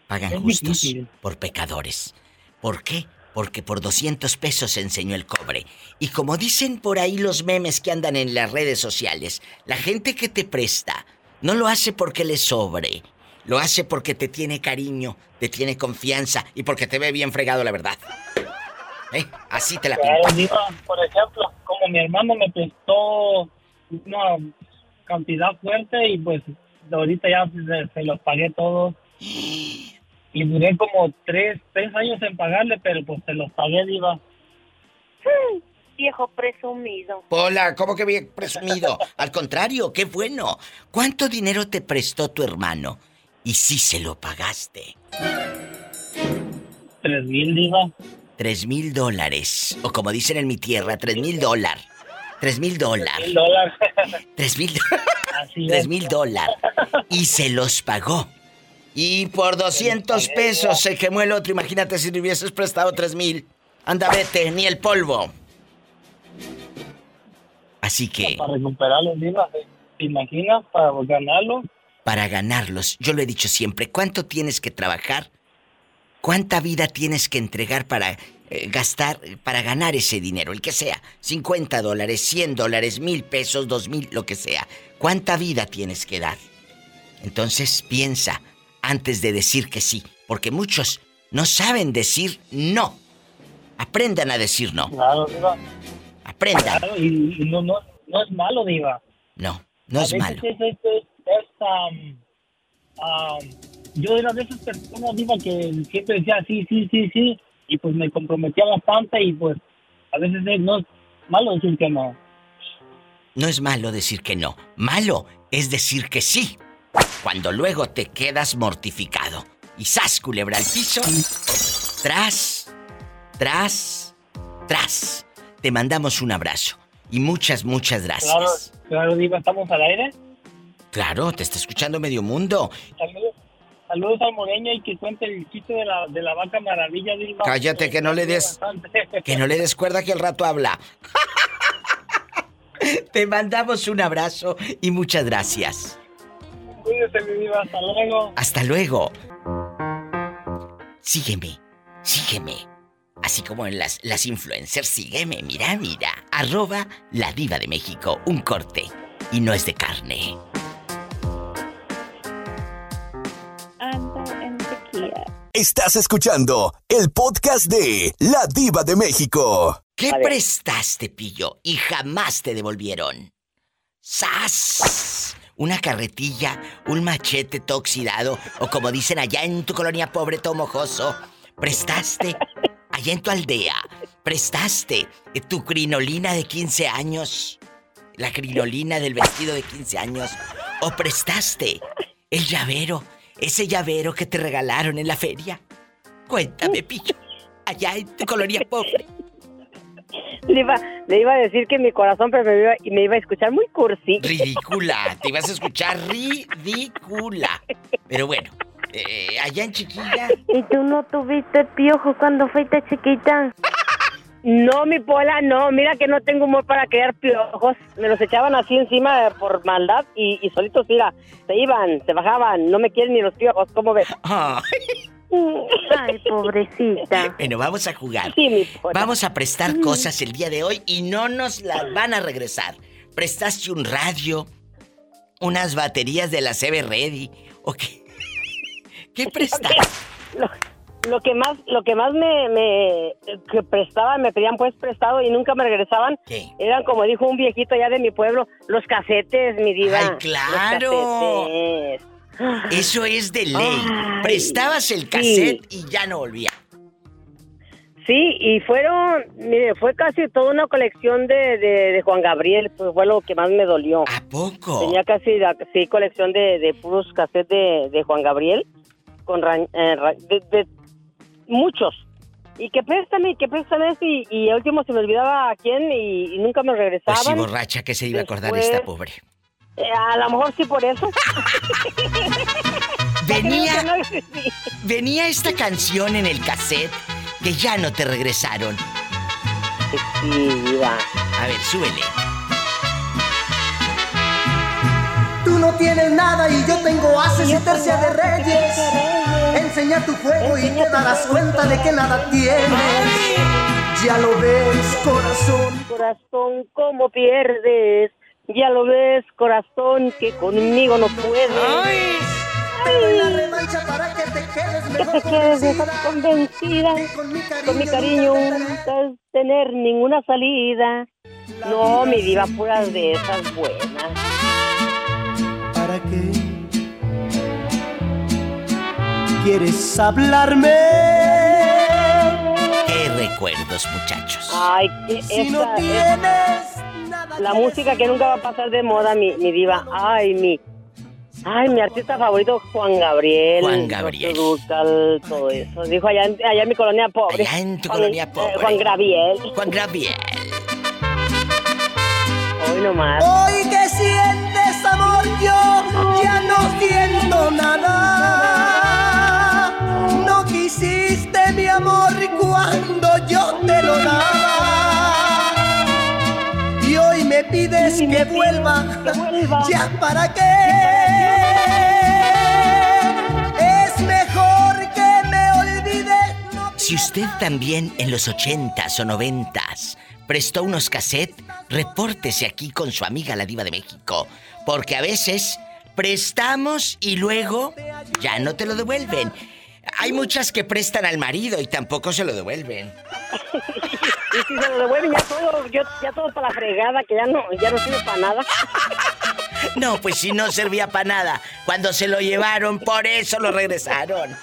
Pagan Es justos difícil. por pecadores. ¿Por qué? Porque por 200 pesos enseñó el cobre. Y como dicen por ahí los memes que andan en las redes sociales, la gente que te presta no lo hace porque le sobre. Lo hace porque te tiene cariño, te tiene confianza y porque te ve bien fregado, la verdad. ¿Eh? Así te la pinto. Por ejemplo, como mi hermano me prestó una cantidad fuerte y pues ahorita ya se, se los pagué todos. Y duré como tres, tres años en pagarle, pero pues se los pagué, Diva. Viejo presumido. Hola, ¿cómo que bien presumido? <laughs> Al contrario, qué bueno. ¿Cuánto dinero te prestó tu hermano? Y si se lo pagaste. Tres mil, Diva. Tres mil dólares. O como dicen en mi tierra, tres mil dólares. Tres mil dólares. Tres mil <laughs> Tres <laughs> es. mil dólares. Y se los pagó. Y por 200 pesos se quemó el otro. Imagínate si le hubieses prestado tres mil. Anda, vete, ni el polvo. Así que, Para recuperarlos, Diva. ¿Te imaginas? Para ganarlo. para ganarlos, yo lo he dicho siempre, ¿cuánto tienes que trabajar? ¿Cuánta vida tienes que entregar para eh, gastar, para ganar ese dinero? El que sea, 50 dólares, 100 dólares, mil pesos, dos mil, lo que sea. ¿Cuánta vida tienes que dar? Entonces piensa antes de decir que sí, porque muchos no saben decir no. Aprendan a decir no. Claro. Aprendan. Claro, y, y no, no, no es malo, Diva. No, no A es veces malo. Es, es, es, es, um, um, yo era de esas personas, Diva, que siempre decía sí, sí, sí, sí, y pues me comprometía bastante y pues a veces es- no es malo decir que no. No es malo decir que no. Malo es decir que sí. Cuando luego te quedas mortificado. Y sas, culebra al piso. Tras, tras, tras. Te mandamos un abrazo. Y muchas, muchas gracias. Claro, claro, Diva, ¿estamos al aire? Claro, te está escuchando medio mundo. Saludos, saludos al Moreño y que cuente el chiste de la, de la vaca maravilla, Diva. Cállate, que no le des-. Que no le des cuerda que al rato habla. <laughs> Te mandamos un abrazo y muchas gracias. Cuídese, mi Diva, hasta luego. Hasta luego. Sígueme, sígueme. Así como en las, las influencers, sígueme, mira, mira. Arroba la diva de México, un corte. Y no es de carne. Ando en tequila. Estás escuchando el podcast de La Diva de México. ¿Qué prestaste, pillo? Y jamás te devolvieron. ¡Sas! Una carretilla, un machete todo oxidado, o como dicen allá en tu colonia pobre, todo mojoso. Prestaste, <laughs> allá en tu aldea, prestaste tu crinolina de 15 años, la crinolina del vestido de 15 años, o prestaste el llavero, ese llavero que te regalaron en la feria. Cuéntame, pillo, allá en tu colonia pobre. Le iba, le iba a decir que mi corazón pero me iba, y me iba a escuchar muy cursi. Ridícula, te ibas a escuchar ridícula. Pero bueno, eh, allá en Chiquilla. ¿Y tú no tuviste piojo cuando fuiste chiquita? No, mi pola, no. Mira que no tengo humor para crear piojos. Me los echaban así encima por maldad y, y solitos, mira, se iban, se bajaban. No me quieren ni los piojos, ¿cómo ves? Ay, pobrecita. Bueno, vamos a jugar. Sí, mi pola. Vamos a prestar cosas el día de hoy y no nos las van a regresar. Prestaste un radio, unas baterías de la CB Ready, ¿o qué? ¿Qué prestaste? <laughs> Lo, lo que más, lo que más me, me que prestaban, me pedían pues prestado y nunca me regresaban, eran como dijo un viejito allá de mi pueblo, los casetes, mi diva. ¡Ay, claro! <gasps> Eso es de ley. Ay, Prestabas el cassette y ya no volvía. Sí, y fueron, mire, fue casi toda una colección de, de, de Juan Gabriel, pues fue lo que más me dolió. ¿A poco? Tenía casi, sí, colección de, de puros cassettes de, de Juan Gabriel, con ra- eh, ra- de, de muchos. Y que préstame, y que préstame y, y al último se me olvidaba a quién y, y nunca me Pues regresaban. sí, borracha, que se iba a acordar esta pobre. Eh, a lo mejor sí por eso. <laughs> Venía, No, venía esta canción en el cassette que ya no te regresaron. Sí, diva. A ver, súbele. No tienes nada y yo tengo haces y tercia de reyes. Enseña tu juego y te darás cuenta de que nada tienes. Ya lo ves, corazón. Corazón, ¿cómo pierdes? Ya lo ves, corazón, que conmigo no puedes. La revancha para que te quedes que mejor te quedes mejor convencida. con mi cariño no tener ninguna salida. No, mi diva, puras de esas buenas. ¿Para qué quieres hablarme? Qué recuerdos, muchachos. Ay, que Si no tienes la música que nunca va a pasar de moda, mi, mi diva. Ay, mi. Ay, mi artista favorito, Juan Gabriel. Juan Gabriel. Dúrcal, todo eso. Dijo allá allá en mi colonia pobre. Allá en tu Juan- colonia eh, pobre. Juan Gabriel. Juan Gabriel. Hoy nomás. Hoy yo ya no siento nada. No quisiste mi amor cuando yo te lo daba. Y hoy me pides que, vuelva. ¿Ya para qué? Es mejor que me olvides. Si usted también en los ochentas o noventas prestó unos cassettes, repórtese aquí con su amiga la diva de México. Porque a veces prestamos y luego ya no te lo devuelven. Hay muchas que prestan al marido y tampoco se lo devuelven. <laughs> Y si se lo devuelven ya todo, yo, ya todo para la fregada, que ya no, ya no sirve para nada. <laughs> No, pues si no servía para nada. Cuando se lo llevaron, por eso lo regresaron. <laughs>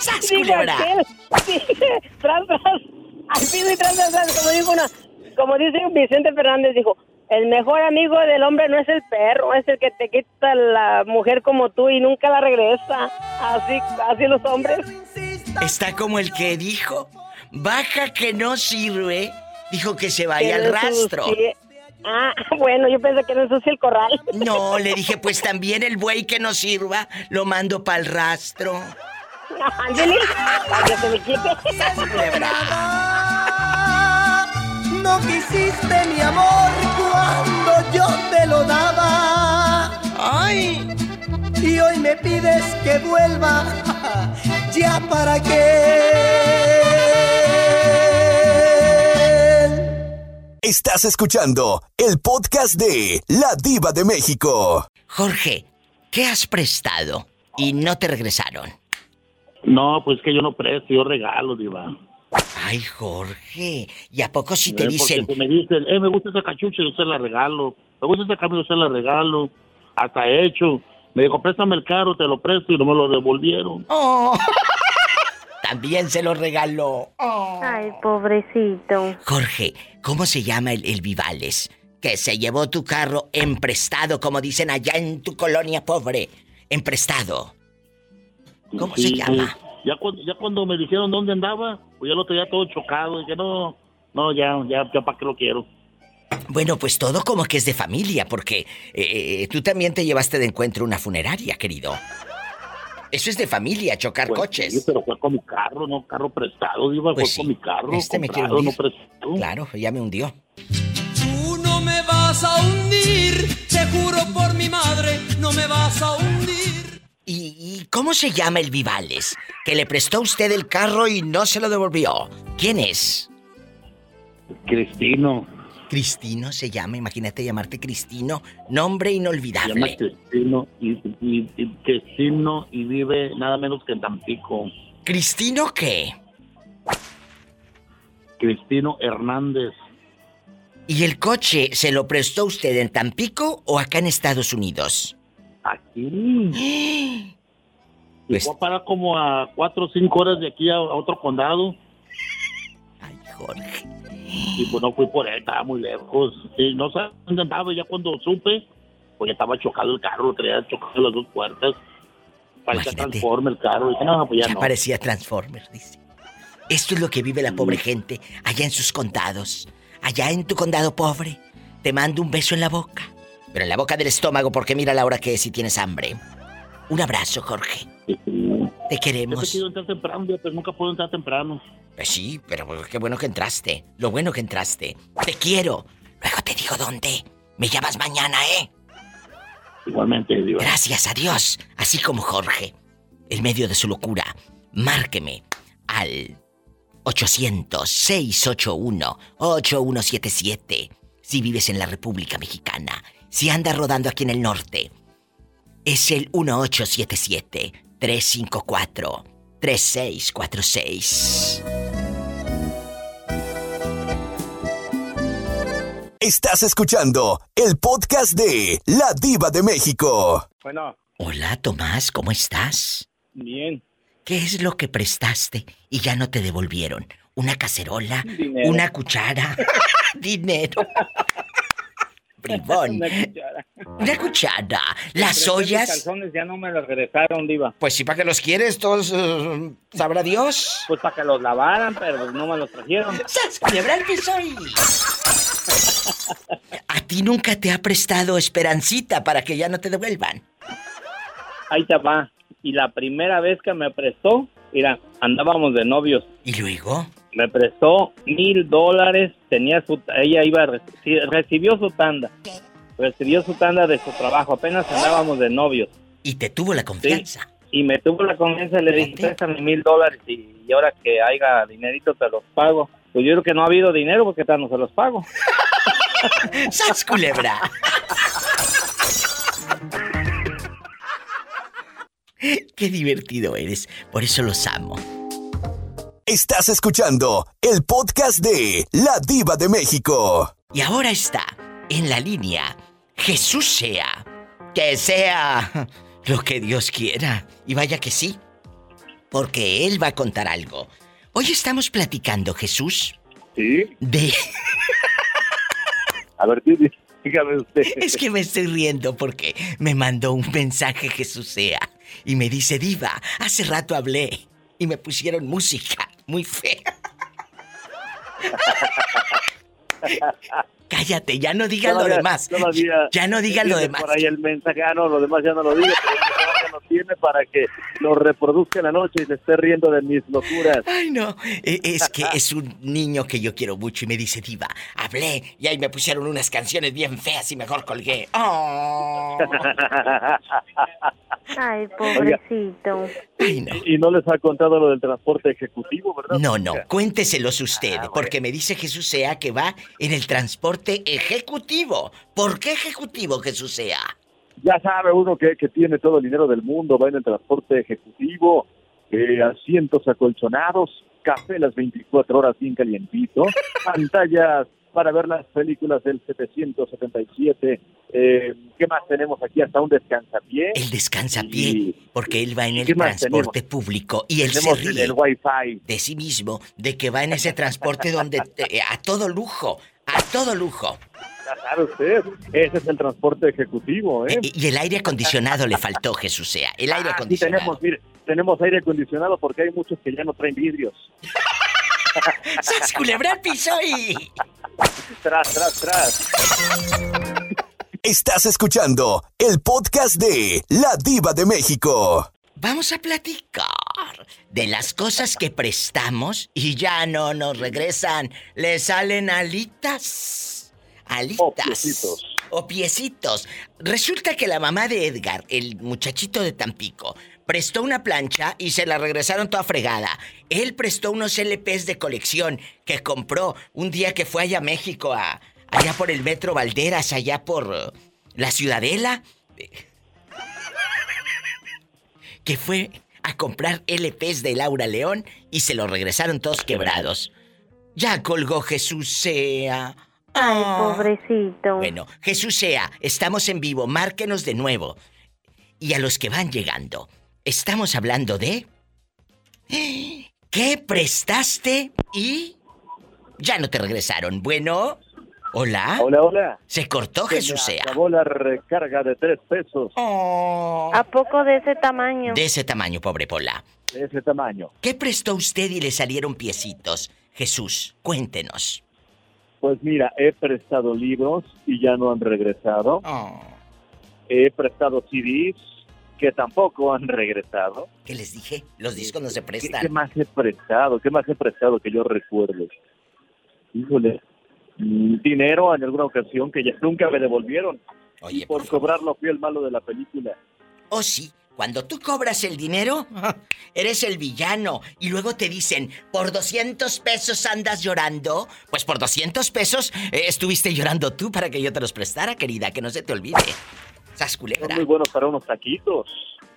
¡Sas, culebra! sí, tras, tras, al piso y tras, tras, tras, como dijo una, como dice Vicente Fernández, dijo, el mejor amigo del hombre no es el perro, es el que te quita la mujer como tú y nunca la regresa. Así, así los hombres. Está como el que dijo, baja que no sirve, dijo que se vaya al rastro. Ah, <laughs> bueno, yo pensé que no ensucia el corral. No, le dije, pues también el buey que no sirva, lo mando para el rastro. Ándele, para que se me quite. No quisiste mi amor cuando yo te lo daba. Ay. Y hoy me pides que vuelva. <laughs> ¿Ya para qué? Estás escuchando el podcast de La Diva de México. Jorge, ¿qué has prestado y no te regresaron? No, pues que yo no presto, yo regalo, diva. Ay, Jorge, ¿y a poco si te Eh, dicen, Porque me dicen, eh, me gusta esa cachucha, yo se la regalo. Me gusta esa camisa, yo se la regalo. Hasta hecho. Me dijo, préstame el carro, te lo presto y no me lo devolvieron. Oh. <laughs> También se lo regaló. Ay, pobrecito. Jorge, ¿cómo se llama el, el Vivales? Que se llevó tu carro emprestado, como dicen allá en tu colonia pobre. Emprestado. ¿Cómo se llama? Ya, cuando, ya cuando me dijeron dónde andaba, pues ya lo tenía todo chocado. Dije, no, no, ya, ya, ya para qué lo quiero. Bueno, pues todo como que es de familia, porque eh, tú también te llevaste de encuentro una funeraria, querido. Eso es de familia, chocar Pues, coches. sí, pero fue con mi carro, no carro prestado, diva, Pues fue sí. con mi carro. Este me hundir. no prestado. Claro, ya me hundió. Tú no me vas a hundir, te juro por mi madre, no me vas a hundir. ¿Y, y cómo se llama el Vivales? Que le prestó usted el carro y no se lo devolvió. ¿Quién es? Cristino. Cristino se llama, imagínate llamarte Cristino, nombre Se llama inolvidable. Cristino y, y- y- Cristino y vive nada menos que en Tampico. ¿Cristino qué? Cristino Hernández. ¿Y el coche se lo prestó usted en Tampico o acá en Estados Unidos? Aquí. Pues- Llegó para como a cuatro o cinco horas de aquí a, a otro condado. Ay, Jorge. Y pues no fui por él, estaba muy lejos. Y no sé dónde andaba ya cuando supe, pues ya estaba chocado el carro, traía chocado las dos puertas. Parecía Imagínate. transforme el carro. Dije, no, pues ya, Ya no. parecía Transformers, dice. Esto es lo que vive la pobre gente allá en sus condados. Allá en tu condado pobre. Te mando un beso en la boca. Pero en la boca del estómago porque mira la hora que es si tienes hambre. Un abrazo, Jorge. Te Yo queremos. he querido entrar temprano, pero nunca puedo entrar temprano. Pues sí, pero pues, qué bueno que entraste. Lo bueno que entraste. Te quiero. Luego te digo dónde. Me llamas mañana, ¿eh? Igualmente, Dios. Gracias a Dios. Así como Jorge. En medio de su locura. Márqueme al 800-681-8177. Si vives en la República Mexicana. Si andas rodando aquí en el norte. Es el 1877-354-3646. Estás escuchando el podcast de La Diva de México. Bueno, Hola, Tomás, ¿cómo estás? bien. ¿Qué es lo que prestaste y ya no te devolvieron? ¿Una cacerola? Dinero. ¿Una cuchara? <laughs> Dinero. Bribón. <laughs> Una cuchara. Una cuchara. Las ollas. calzones ya no me los regresaron, diva. Pues sí, ¿para qué los quieres? Todos eh, sabrá Dios. Pues para que los lavaran, pero no me los trajeron. <laughs> ¡Sas, culebra al piso y- A ti nunca te ha prestado esperancita para que ya no te devuelvan. Ahí te va. Y la primera vez que me prestó, mira, andábamos de novios. ¿Y luego? Me prestó mil dólares, tenía su, ella iba, recibió su tanda. Recibió su tanda de su trabajo, apenas andábamos de novios. Y te tuvo la confianza. Y me tuvo la confianza, le dije, préstame mil dólares y, y ahora que haya dinerito te los pago. Pues yo creo que no ha habido dinero porque tal no se los pago. <laughs> ¡Sas, culebra! <laughs> Qué divertido eres. Por eso los amo. Estás escuchando el podcast de La Diva de México. Y ahora está en la línea Jesús sea. Que sea lo que Dios quiera. Y vaya que sí. Porque Él va a contar algo. Hoy estamos platicando, Jesús. Sí. De... <laughs> A ver, dí- dígame usted. Es que me estoy riendo porque me mandó un mensaje Jesús sea. Y me dice, Diva, hace rato hablé. Y me pusieron música muy fea. <laughs> Cállate, ya no digas lo demás. todavía Ya no digas lo demás. Por ahí el mensaje, ah, no, lo demás ya no lo diga, lo tiene para que lo reproduzca en la noche y se esté riendo de mis locuras. Ay, no. E- Es que es un niño que yo quiero mucho y me dice, Diva, hablé y ahí me pusieron unas canciones bien feas y mejor colgué. Oh. <laughs> Ay, pobrecito. Ay, no. Y no les ha contado lo del transporte ejecutivo, ¿verdad? No, no, cuénteselos usted, Ah, porque me dice Jesús Sea que va en el transporte ejecutivo. ¿Por qué ejecutivo, Jesús Sea? Ya sabe uno que, que tiene todo el dinero del mundo, va en el transporte ejecutivo, eh, asientos acolchonados, café las 24 horas bien calientito, <laughs> pantallas para ver las películas del 777. Eh, ¿Qué más tenemos aquí? Hasta un descansapié. El descansapié, porque él va en el ¿Qué más transporte público y él se Tenemos ríe el wifi. de sí mismo, de que va en ese transporte donde eh, a todo lujo, a todo lujo. Ya sabe usted, ese es el transporte ejecutivo, ¿eh? Y, y el aire acondicionado le faltó, Jesús Sea, el aire Ah, sí acondicionado. tenemos, mire, tenemos aire acondicionado porque hay muchos que ya no traen vidrios. <laughs> ¡Sas, culebra al piso y... Tras, tras, tras. Estás escuchando el podcast de La Diva de México. Vamos a platicar de las cosas que prestamos y ya no nos regresan. Le salen alitas. Alitas. o piecitos. Resulta que la mamá de Edgar, el muchachito de Tampico, prestó una plancha y se la regresaron toda fregada. Él prestó unos LPs de colección que compró un día que fue allá a México, a, allá por el Metro Valderas, allá por eh, la Ciudadela. Que fue a comprar LPs de Laura León y se lo regresaron todos quebrados. Ya colgó Jesús sea. Ay, Ah. pobrecito. Bueno, Jesús sea, estamos en vivo, márquenos de nuevo. Y a los que van llegando, estamos hablando de... ¿Qué prestaste y... Ya no te regresaron? Bueno, hola. Hola, hola. Se cortó Se Jesús sea. Acabó la recarga de tres pesos. ¿A poco de ese tamaño? De ese tamaño, pobre Pola. De ese tamaño. ¿Qué prestó usted y le salieron piecitos? Jesús, cuéntenos. Pues mira, he prestado libros y ya no han regresado. He prestado CDs que tampoco han regresado. ¿Qué les dije? Los discos no se ¿Qué, prestan. qué más he prestado? ¿Qué más he prestado que yo recuerde? Híjole. mm, Dinero en alguna ocasión que ya nunca me devolvieron. Oye, y por, cobrarlo fui el malo de la película. Oh, sí. Cuando tú cobras el dinero, <laughs> eres el villano. Y luego te dicen, por 200 pesos andas llorando. Pues por 200 pesos eh, estuviste llorando tú para que yo te los prestara, querida, que no se te olvide. Sas Son culebra. muy buenos para unos taquitos.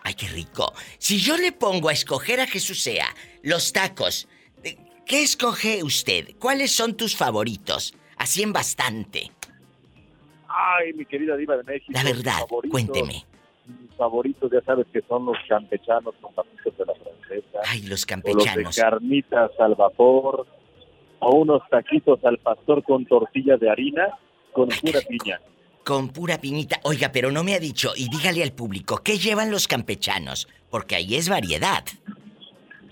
Ay, qué rico. Si yo le pongo a escoger a Jesús sea los tacos, eh, ¿qué escoge usted? ¿Cuáles son tus favoritos? Así en bastante. Ay, mi querida diva de México. La verdad, cuénteme. Mis favoritos ya sabes que son los campechanos con taquitos de la francesa. Ay, los O campechanos. los de carnitas al vapor. O unos taquitos al pastor con tortilla de harina con pura piña. Con pura piñita. Oiga, pero no me ha dicho, y dígale al público, ¿qué llevan los campechanos? Porque ahí es variedad.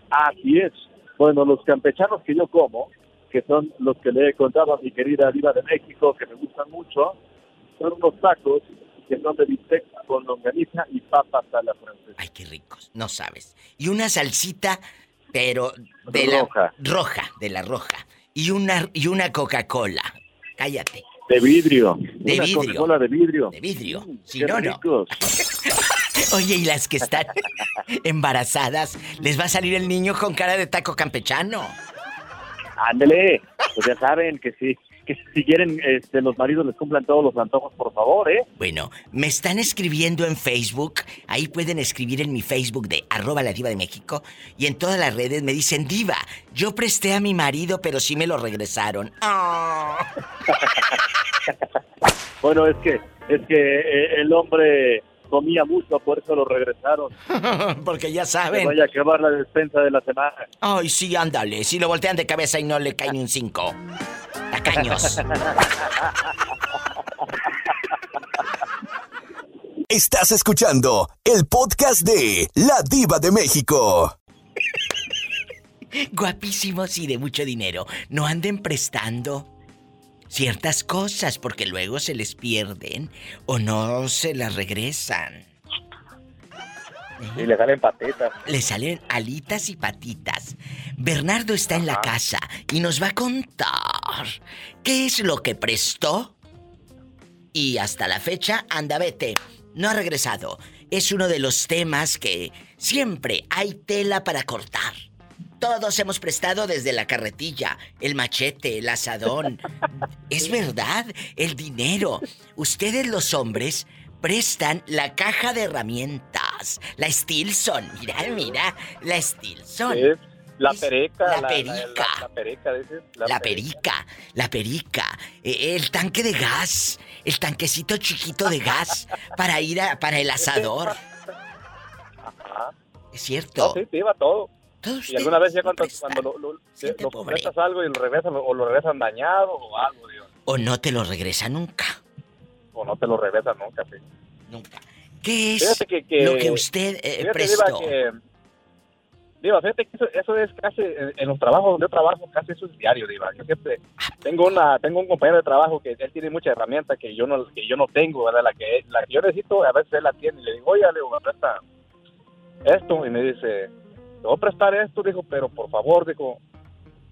Así es. Bueno, los campechanos que yo como, que son los que le he contado a mi querida diva de México, que me gustan mucho, son unos tacos que son de bistec con longaniza y papas a la francesa. Ay, qué ricos, no sabes. Y una salsita, pero de Roja. la roja, de la roja. Y una y una Coca-Cola. Cállate. De vidrio. De Una vidrio. Coca-Cola de vidrio. De vidrio. Si qué no, no. ricos. <laughs> Oye, y las que están <laughs> embarazadas, les va a salir el niño con cara de taco campechano. Ándele. Pues ya saben que sí. Que si quieren, este, los maridos les cumplan todos los antojos, por favor, ¿eh? Bueno, me están escribiendo en Facebook, ahí pueden escribir en mi Facebook de arroba la diva de México y en todas las redes me dicen, diva, yo presté a mi marido pero sí me lo regresaron. Ah. <laughs> Bueno, es que, es que eh, el hombre comía mucho, por eso lo regresaron. <laughs> Porque ya saben. vaya a acabar la despensa de la semana. Ay, sí, ándale, si lo voltean de cabeza y no le cae ni un cinco. Tacaños. <laughs> Estás escuchando el podcast de La Diva de México. Guapísimos y de mucho dinero. No anden prestando ciertas cosas porque luego se les pierden o no se las regresan. Y le salen patitas. Le salen alitas y patitas. Bernardo está en la casa y nos va a contar qué es lo que prestó. Y hasta la fecha, anda, vete. No ha regresado. Es uno de los temas que siempre hay tela para cortar. Todos hemos prestado desde la carretilla, el machete, el asadón. <laughs> Es verdad, el dinero. Ustedes los hombres prestan la caja de herramientas, la Stilson. Mira, mira, la Stilson. La perica. la La, perica. La, la perica, dices. La perica, la perica, eh, el tanque de gas, el tanquecito chiquito de gas para ir a, para el asador. <laughs> Ajá. Es cierto. No, sí, todo. Y alguna vez ya cuando, cuando lo, lo- prestas algo y lo regresan o lo regresan dañado o algo, Dios. O no te lo regresa nunca. O no te lo regresan nunca, sí. Nunca. ¿Qué es que, que- lo que usted eh, prestó? Diva, que, Diva, fíjate que eso, eso es casi, en, en los trabajos donde yo trabajo, casi eso es diario, Diva. Yo siempre tengo una tengo un compañero de trabajo que él tiene mucha herramienta que yo no que yo no tengo, ¿verdad? La que, la que yo necesito, a veces él la tiene. Y le digo, oye, le digo, presta esto. Y me dice, te voy a prestar esto, dijo, pero por favor, dijo,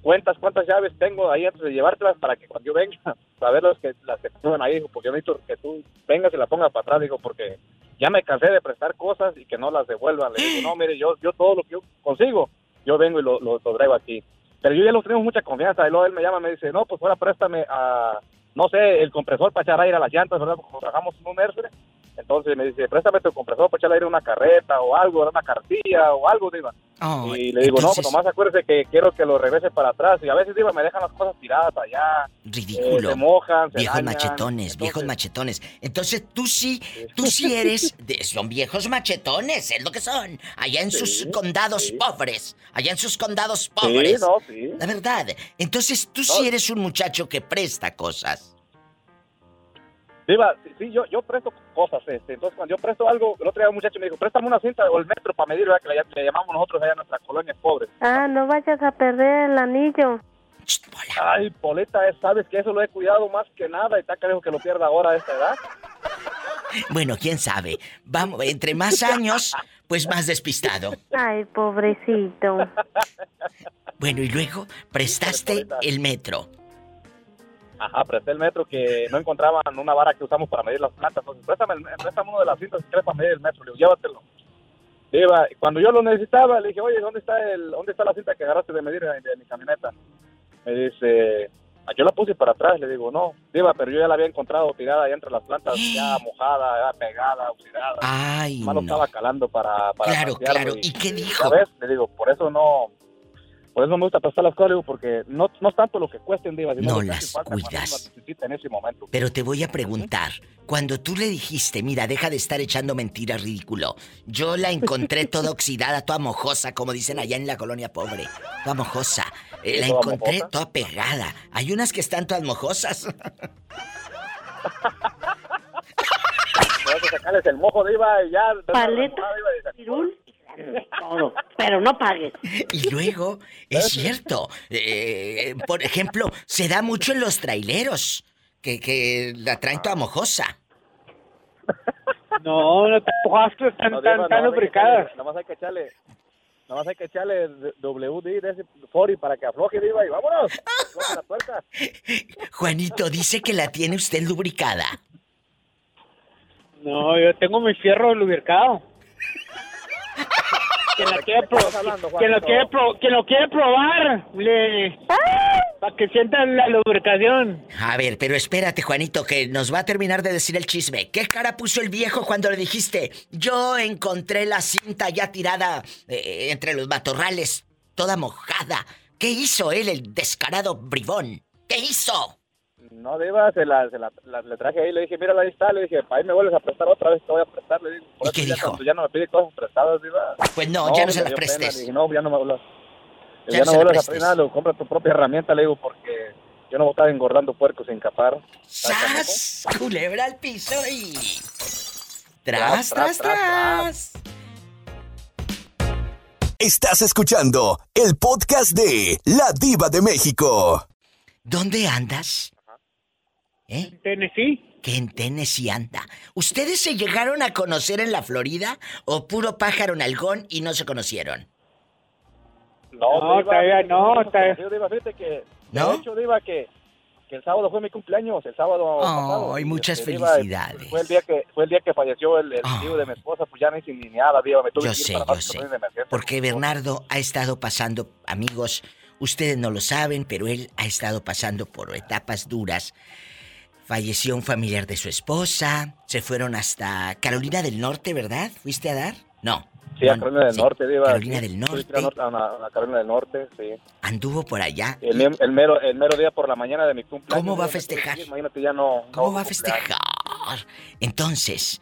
cuentas cuántas llaves tengo ahí antes de llevártelas para que cuando yo venga, <laughs> a ver las que, las que ahí, dijo, porque yo necesito que tú vengas y la pongas para atrás, digo, porque ya me cansé de prestar cosas y que no las devuelvan. Le digo, no, mire, yo, yo todo lo que yo consigo, yo vengo y lo, lo, traigo aquí. Pero yo ya lo tenemos mucha confianza. Y luego él me llama y me dice, no, pues ahora préstame a, no sé, el compresor para echar aire a las llantas, ¿verdad? Porque trabajamos en un Mercedes. Entonces me dice, préstame tu compresor para echar aire a una carreta o algo, una cartilla o algo, diva. Oh, y le digo, entonces- no, pues nomás acuérdese que quiero que lo regrese para atrás. Y a veces, diva, me dejan las cosas tiradas allá. Ridículo. eh, se mojan, se viejos dañan. machetones, viejos machetones. Entonces tú sí, tú sí <laughs> eres, de- son viejos machetones, es lo que son. Allá en sus condados pobres, allá en sus condados pobres. no, sí. La verdad. Entonces tú sí eres un muchacho que presta cosas. Diva, sí, sí, yo, yo presto cosas. Este, entonces, cuando yo presto algo, el otro día un muchacho me dijo, préstame una cinta o el metro para medir, ¿verdad? que le, le llamamos nosotros allá en nuestra colonia pobre. Ah, no vayas a perder el anillo. Ay, Poleta, sabes que eso lo he cuidado más que nada y está creo que lo pierda ahora a esta edad. Bueno, quién sabe. Vamos, entre más años, pues más despistado. Ay, pobrecito. Bueno, y luego prestaste el metro. Ajá, presté el metro que no encontraban una vara que usamos para medir las plantas. Entonces, préstame, el- préstame uno de las cintas que crees para medir el metro. Le digo, llévatelo. Diva, cuando yo lo necesitaba, le dije, oye, ¿dónde está el, dónde está la cinta que agarraste de medir de, de mi camioneta? Me dice, "Ah, yo la puse para atrás. Le digo, no, Diva, pero yo ya la había encontrado tirada ahí entre las plantas, <gasps> ya mojada, ya pegada, oxidada. Ay, lo no. estaba calando para, para Claro, claro. ¿Y qué dijo? Le digo, por eso no... Por eso no me gusta prestar las cosas, porque no, no es tanto lo que cuesten, Diva, sino No las cuidas. uno las necesita en ese momento. Pero te voy a preguntar, cuando tú le dijiste, mira, deja de estar echando mentiras, ridículo. Yo la encontré <laughs> toda oxidada, toda mojosa, como dicen allá en la colonia pobre. Toda mojosa. Eh, la ¿Toda encontré mojosa? toda pegada. Hay unas que están todas mojosas. <laughs> Sacarles el mojo, Diva, y ya... Paleta, pirul, todo. Pero no pagues. Y luego, es cierto, eh, por ejemplo, se da mucho en los traileros, que, que la traen toda mojosa. No, no te están No, tan, lubricadas. echarle- Nomás hay que echarle... Nomás hay que echarle WD de ese 40 para que afloje, Diva, y vámonos. La. Juanito dice que la tiene usted lubricada. No, yo tengo mi fierro lubricado. Quien, la quiere pro- quien lo quiere pro- quien lo quiere probar, le... para que sientan la lubricación. A ver, pero espérate, Juanito, que nos va a terminar de decir el chisme. ¿Qué cara puso el viejo cuando le dijiste, yo encontré la cinta ya tirada eh, entre los matorrales, toda mojada? ¿Qué hizo él, el descarado bribón? ¿Qué hizo? No, Diva, se la, se la, la- le traje ahí, le dije, mira, ahí está, le dije, ahí me vuelves a prestar otra vez, te voy a prestar, le digo. Por ¿Y eso qué ya dijo? ya no me pide cosas prestadas, Diva. Pues no, ya no se las prestes. le dije, no, ya no me vuelvas. Ya Ya, no no vuelvas a pedir nada, le digo, compra tu propia herramienta, le digo, porque yo no voy a estar engordando puercos sin capar. ¡Sas! Culebra al piso y... Tras, ¡Tras, tras, tras, tras! Estás escuchando el podcast de La Diva de México. ¿Dónde andas? ¿Eh? Tennessee. Que en Tennessee anda. ¿Ustedes se llegaron a conocer en la Florida o puro pájaro nalgón y no se conocieron? No, No, Diva, todavía no, hemos todavía- Diva, fíjate que, ¿No? de hecho, Diva, que, que el sábado fue mi cumpleaños, el sábado pasado. Ay, Y, muchas este, Diva, felicidades. Fue el día que, fue el día que falleció el, el tío de mi esposa, pues ya ni sin ni nada, Diva, me tuve Yo que ir sé, para yo sé. Porque Bernardo ha estado pasando, amigos, ustedes no lo saben, pero él ha estado pasando por etapas duras. Falleció un familiar de su esposa, se fueron hasta Carolina del Norte, ¿verdad? ¿Fuiste a dar? No. Sí, a Carolina del sí, Norte, Diva. Carolina del Norte. a Carolina del Norte, sí. Anduvo por allá. El, mero, el mero día por la mañana de mi cumpleaños. ¿Cómo va a festejar? Imagínate, ya no... ¿Cómo no va a festejar? Entonces,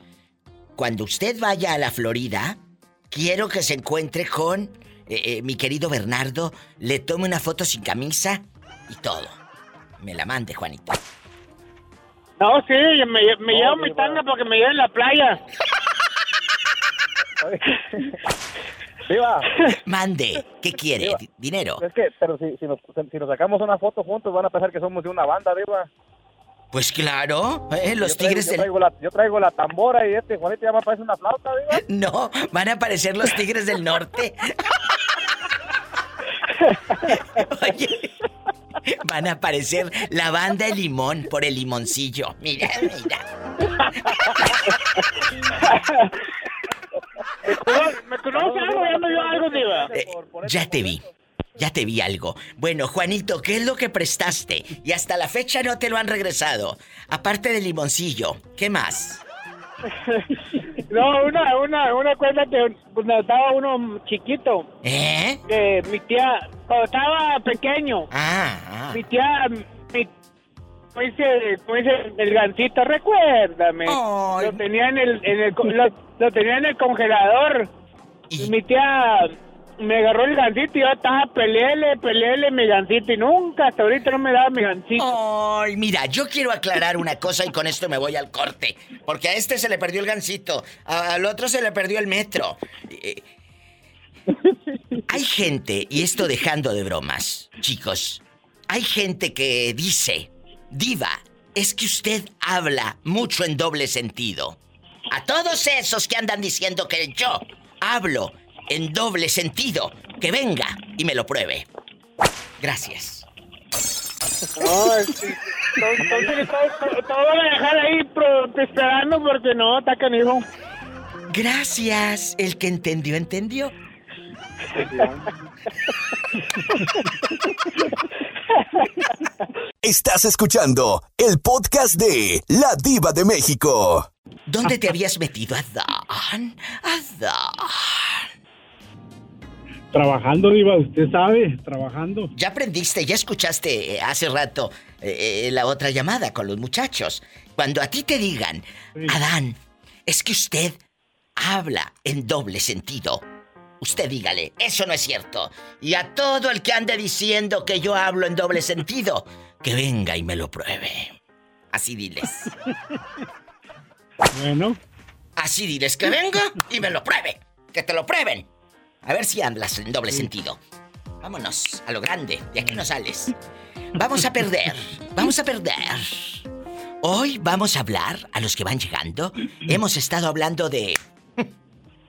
cuando usted vaya a la Florida, quiero que se encuentre con eh, eh, mi querido Bernardo, le tome una foto sin camisa y todo. Me la mande, Juanito. No, sí, me, me No, llevo mi tanga porque me llevo en la playa. <laughs> ¡Viva! Mande, ¿qué quiere? Di- Dinero. Es que, pero si, si, nos, si nos sacamos una foto juntos, van a pensar que somos de una banda, Diva. Pues claro, eh, los Yo traigo- tigres yo del... Traigo la, yo traigo la tambora y este Juanito ya me parece una flauta, Diva. <laughs> No, van a aparecer los tigres del norte. <laughs> Oye, van a aparecer la banda de limón por el limoncillo. Mira, mira. ¿Me conoce algo? Ya me dio algo, Diva. Eh, ya te vi. Ya te vi algo. Bueno, Juanito, ¿qué es lo que prestaste? Y hasta la fecha no te lo han regresado. Aparte del limoncillo, ¿qué más? <laughs> No, una, una, una cuenta que cuando estaba uno chiquito. ¿Eh? Que mi tía, cuando estaba pequeño. Ah, Mi tía, mi, como dice, como dice el gancito, recuérdame. Lo tenía en el, en el, lo, lo tenía en el congelador. Y mi tía me agarró el gancito y yo estaba peleele, peleele mi gancito y nunca, hasta ahorita no me daba mi gancito. Ay, mira, yo quiero aclarar una cosa y con esto me voy al corte. Porque a este se le perdió el gancito, al otro se le perdió el metro. Eh, hay gente, y esto dejando de bromas, chicos, hay gente que dice, diva, es que usted habla mucho en doble sentido. A todos esos que andan diciendo que yo hablo en doble sentido, que venga y me lo pruebe. Gracias. No, sí. Entonces, todo, todo van a dejar ahí pro- esperando porque no, está canijo. Gracias. El que entendió, entendió. Estás escuchando el podcast de La Diva de México. ¿Dónde te habías metido, Adán? Adán. Trabajando, Diva, usted sabe, trabajando. Ya aprendiste, ya escuchaste eh, hace rato eh, eh, la otra llamada con los muchachos. Cuando a ti te digan, Adán, es que usted habla en doble sentido. Usted dígale, eso no es cierto. Y a todo el que ande diciendo que yo hablo en doble sentido, <laughs> que venga y me lo pruebe. Así diles. <laughs> Bueno. Así diles que venga y me lo pruebe. Que te lo prueben. A ver si hablas en doble sentido. Vámonos a lo grande. De aquí no sales. Vamos a perder. <laughs> Vamos a perder. Hoy vamos a hablar a los que van llegando. Hemos estado hablando de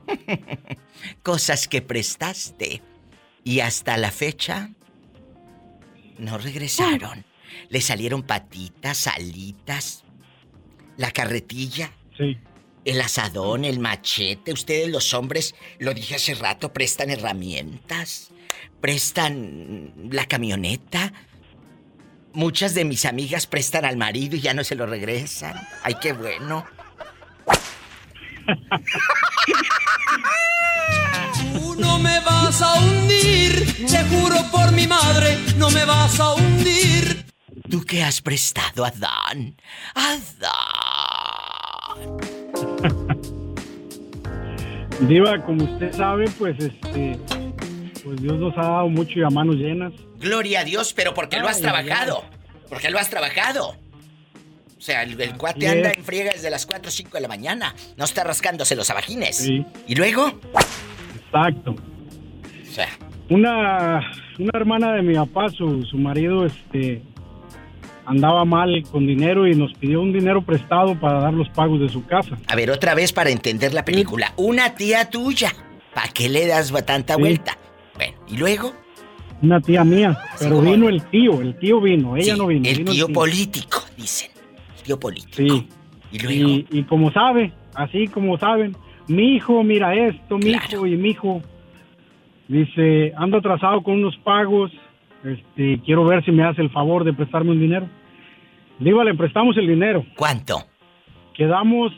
<laughs> cosas que prestaste y hasta la fecha no regresaron. Le salieron patitas, alitas, la carretilla. Sí. El asadón, el machete, ustedes los hombres, lo dije hace rato, prestan herramientas, prestan la camioneta. Muchas de mis amigas prestan al marido y ya no se lo regresan. Ay, qué bueno. Tú no me vas a hundir, te juro por mi madre, no me vas a hundir. ¿Tú qué has prestado, Adán? Adán. Diva, como usted sabe, pues este, pues Dios nos ha dado mucho y a manos llenas. Gloria a Dios, pero porque lo has Ay, trabajado. Porque lo has trabajado. O sea, el, el cuate anda en friega desde las 4 o 5 de la mañana. No está rascándose los abajines. Sí. ¿Y luego? Exacto. O sea, Una, una hermana de mi papá, su, su marido, este, andaba mal con dinero y nos pidió un dinero prestado para dar los pagos de su casa. a ver, otra vez para entender la película. Una tía tuya. ¿Para qué le das tanta Sí. vuelta? Bueno, ¿y luego? Una tía mía, pero como- vino el tío, el tío vino, ella Sí, no vino. el vino tío político, dicen. El tío político. Sí. ¿Y luego? Y, y como sabe, así como saben, mi hijo, mira esto, mi hijo y mi hijo. Dice, ando atrasado con unos pagos, este, quiero ver si me hace el favor de prestarme un dinero. Digo, le prestamos el dinero. ¿Cuánto? Quedamos,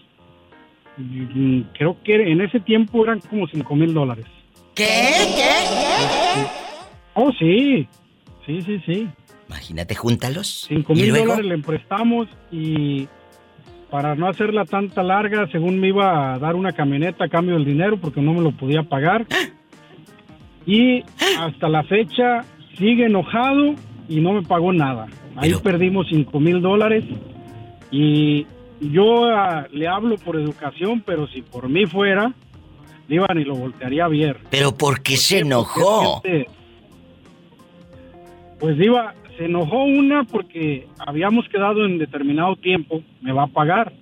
mm, creo que en ese tiempo eran como cinco mil dólares. ¿Qué? ¿Qué? Oh, sí, sí, sí, sí. Imagínate, júntalos. Cinco ¿Y mil luego? dólares le prestamos y para no hacerla tanta larga, según me iba a dar una camioneta a cambio del dinero porque no me lo podía pagar. <gasps> Y hasta la fecha sigue enojado y no me pagó nada. Ahí perdimos cinco mil dólares y yo ah, le hablo por educación, pero si por mí fuera, iban y lo voltearía a ver. ¿Pero por qué se enojó? Porque, Pues iba, se enojó una porque habíamos quedado en determinado tiempo, me va a pagar.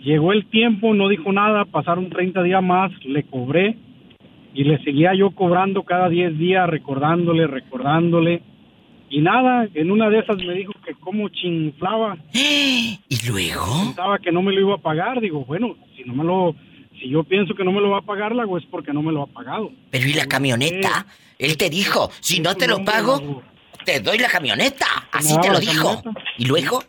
Llegó el tiempo, no dijo nada, pasaron 30 días más, le cobré Y le seguía yo cobrando cada 10 días, recordándole, recordándole. Y nada, en una de esas me dijo que como chinflaba. <gasps> ¿Y luego? Pensaba que no me lo iba a pagar. Digo, bueno, si no me lo... Si yo pienso que no me lo va a pagar, la hago es porque no me lo ha pagado. Pero ¿y la camioneta? Él te dijo, si no te lo pago, te doy la camioneta. Así te lo dijo. ¿Y luego?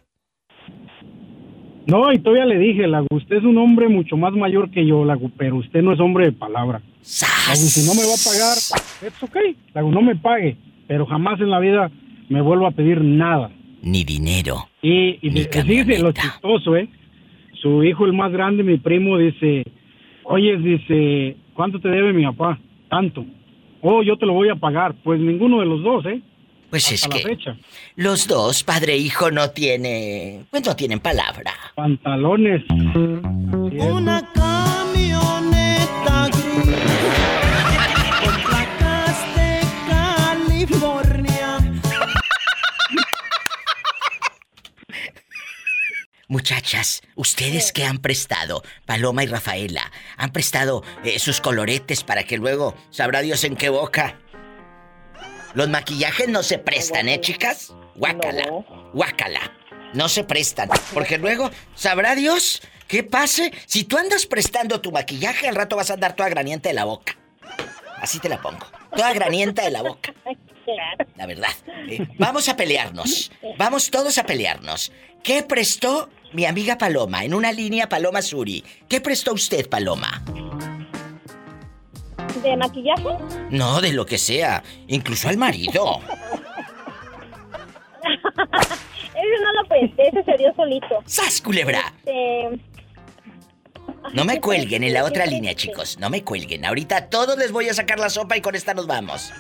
No, y todavía le dije, Lago, usted es un hombre mucho más mayor que yo, Lago, pero usted no es hombre de palabra. Lago, si no me va a pagar, es ok. Lago, no me pague, pero jamás en la vida me vuelvo a pedir nada. Ni dinero. Y, y de- dice lo chistoso, ¿eh? Su hijo, el más grande, mi primo, dice, oye, dice, ¿cuánto te debe mi papá? Tanto. Oh, yo te lo voy a pagar. Pues ninguno de los dos, ¿eh? Pues es Hasta la que fecha. los dos, padre e hijo, no tiene... Pues no tienen palabra. Pantalones. Una Muchachas, ustedes que han prestado, Paloma y Rafaela, han prestado eh, sus coloretes para que luego sabrá Dios en qué boca. Los maquillajes no se prestan, ¿eh, chicas? Guácala, guácala. No se prestan, porque luego sabrá Dios qué pase. Si tú andas prestando tu maquillaje, al rato vas a andar toda granienta de la boca. Así te la pongo. Toda granienta de la boca. <laughs> La verdad. Eh, vamos a pelearnos. Vamos todos a pelearnos. ¿Qué prestó mi amiga Paloma en una línea Paloma Suri? ¿Qué prestó usted, Paloma? ¿De maquillaje? No, de lo que sea. Incluso al marido. <laughs> Ese no lo presté, ese se dio solito. ¡Sas, culebra! Este, No me cuelguen en la otra línea, chicos. No me cuelguen. Ahorita a todos les voy a sacar la sopa y con esta nos vamos.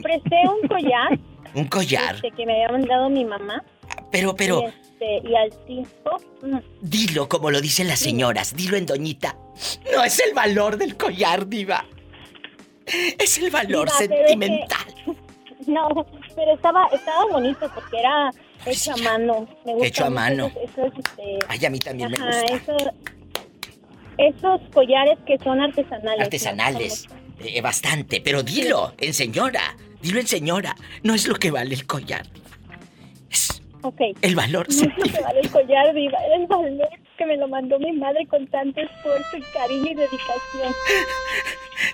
presté un collar <laughs> Un collar. este, que me había mandado mi mamá. Pero, pero, este, y al tipo, dilo como lo dicen las señoras. Dilo en doñita. No es el valor del collar, diva. Es el valor Diva, que- sentimental. no, pero estaba, estaba bonito porque era hecho a mano. Me gusta Hecho a mano. este, Ay, a mí también me gusta. esos, esos collares que son artesanales. Artesanales. Eh, bastante. Pero dilo en señora. Dilo en señora. No es lo que vale el collar. Ok. El valor No lo que vale el collar, Diva. Era el valor que me lo mandó mi madre con tanto esfuerzo y cariño y dedicación.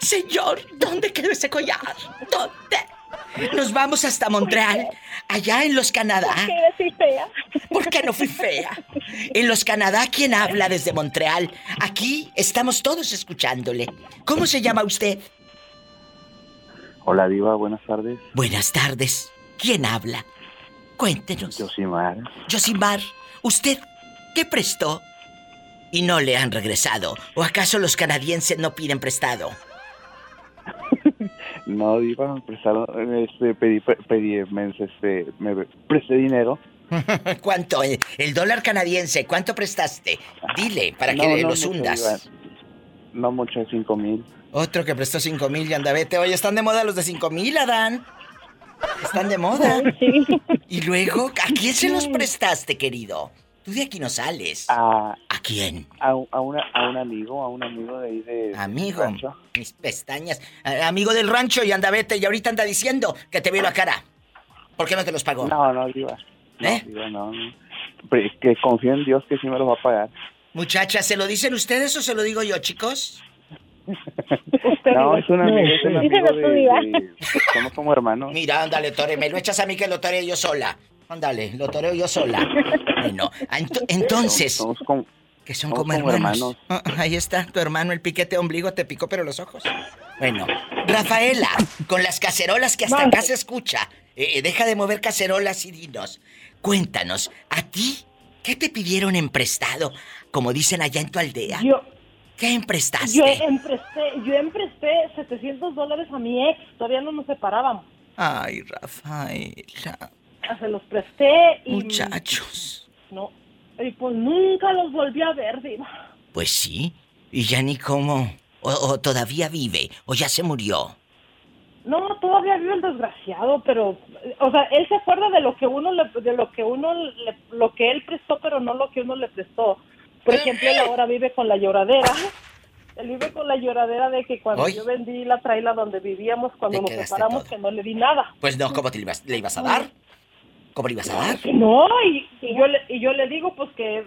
Señor, ¿dónde quedó ese collar? ¿Dónde? Nos vamos hasta Montreal, allá en los Canadá. Que era así fea. ¿Por qué no fui fea? En los Canadá, ¿quién habla desde Montreal? Aquí estamos todos escuchándole. ¿Cómo se llama usted? Hola Diva, buenas tardes. Buenas tardes. ¿Quién habla? Cuéntenos. Josimar. Josimar, ¿usted qué prestó? Y no le han regresado. ¿O acaso los canadienses no piden prestado? <laughs> No, Diva, me prestaron, este, pedí, pedí, me, este, me presté dinero. <laughs> ¿Cuánto? El dólar canadiense, ¿cuánto prestaste? Dile, para No, que no los mucho, hundas. No mucho, cinco mil. Otro que prestó cinco mil y anda, vete. Oye, están de moda los de cinco mil, Adán. Están de moda. <laughs> Y luego, ¿a quién se los prestaste, querido? Tú de aquí no sales. A, ¿A quién? A, un- a una, a un amigo, a un amigo de ahí de... Amigo. rancho. Mis pestañas. Amigo del rancho y anda, vete. Y ahorita anda diciendo que te vio la cara. ¿Por qué no te los pagó? No, no, Diva. No, ¿Eh? No, no. Es que confío en Dios que sí me lo va a pagar. Muchachas, ¿se lo dicen ustedes o se lo digo yo, chicos? No, es un amigo, es un <laughs> amigo de, Somos como hermanos. Mira, ándale, Tore, me lo echas a mí que lo toreo yo sola. Ándale, lo toreo yo sola. Bueno, ento- <laughs> entonces... Somos como... Que son como como hermanos. Ah, ahí está, tu hermano, el piquete ombligo te picó pero los ojos. Bueno, Rafaela, con las cacerolas que hasta acá se escucha, eh, eh, deja de mover cacerolas y dinos. Cuéntanos, ¿a ti qué te pidieron en prestado? Como dicen allá en tu aldea. Yo- ¿Qué emprestaste? Yo empresté, yo empresté 700 dólares a mi ex, todavía no nos separábamos. Ay, Rafaela. Se los presté y... Muchachos. No, y pues nunca los volví a ver, Diva. Pues sí, y ya ni cómo. O, o todavía vive, o ya se murió. No, todavía vive el desgraciado, pero, o sea, él se acuerda de lo que uno le, de lo que uno le- lo que él prestó, pero no lo que uno le prestó. Por ejemplo, él ahora vive con la lloradera <laughs> él vive con la lloradera de que cuando yo vendí la traila donde vivíamos, cuando nos separamos, que no le di nada. Pues no, ¿cómo te le ibas, le ibas a dar? ¿Cómo le ibas a dar? No, y, y yo le, y yo le digo pues que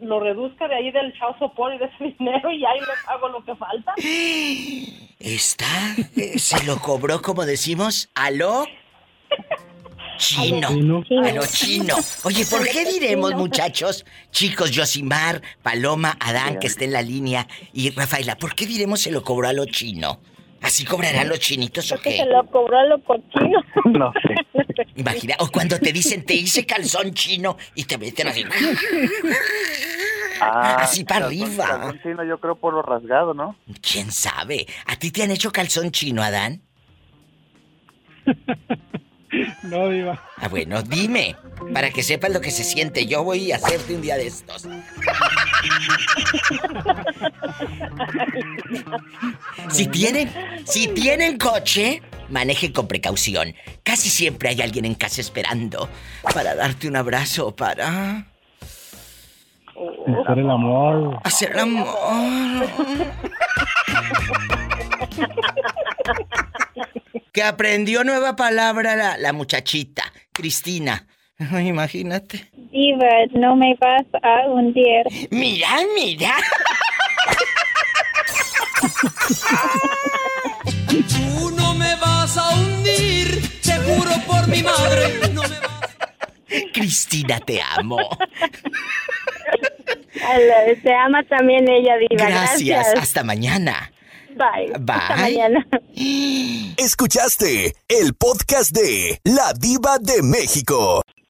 lo reduzca de ahí del chao sopor y de ese <laughs> dinero y ahí le pago lo que falta. <gasps> Está, eh, se lo cobró, como decimos, a lo <laughs> chino. Chino. A lo chino. Oye, ¿por qué diremos, muchachos, chicos, Yosimar, Paloma, Adán, que está en la línea, y Rafaela, ¿por qué diremos se lo cobró a lo chino? ¿Así cobrarán los chinitos o qué? se lo cobró a lo cochino. <laughs> No sé. Imagina, o cuando te dicen, te hice calzón chino y te meten así. Ah, Así para calzón- arriba. calzón chino, yo creo por lo rasgado, ¿no? ¿Quién sabe? ¿A ti te han hecho calzón chino, Adán? <laughs> No, Diva. Ah, bueno, dime, para que sepas lo que se siente. Yo voy a hacerte un día de estos. Si tienen, si tienen coche, manejen con precaución. Casi siempre hay alguien en casa esperando para darte un abrazo, para Hacer el amor. hacer el amor. <laughs> Que aprendió nueva palabra la, la muchachita, Cristina. <laughs> Imagínate. Diva, no me vas a hundir. Mira, mira. Tú no me vas a hundir, te juro por mi madre. No me Cristina, te amo. Se ama también ella, Diva. Gracias. Gracias. Hasta mañana. Bye. Hasta Bye. mañana. <gasps> Escuchaste el podcast de La Diva de México.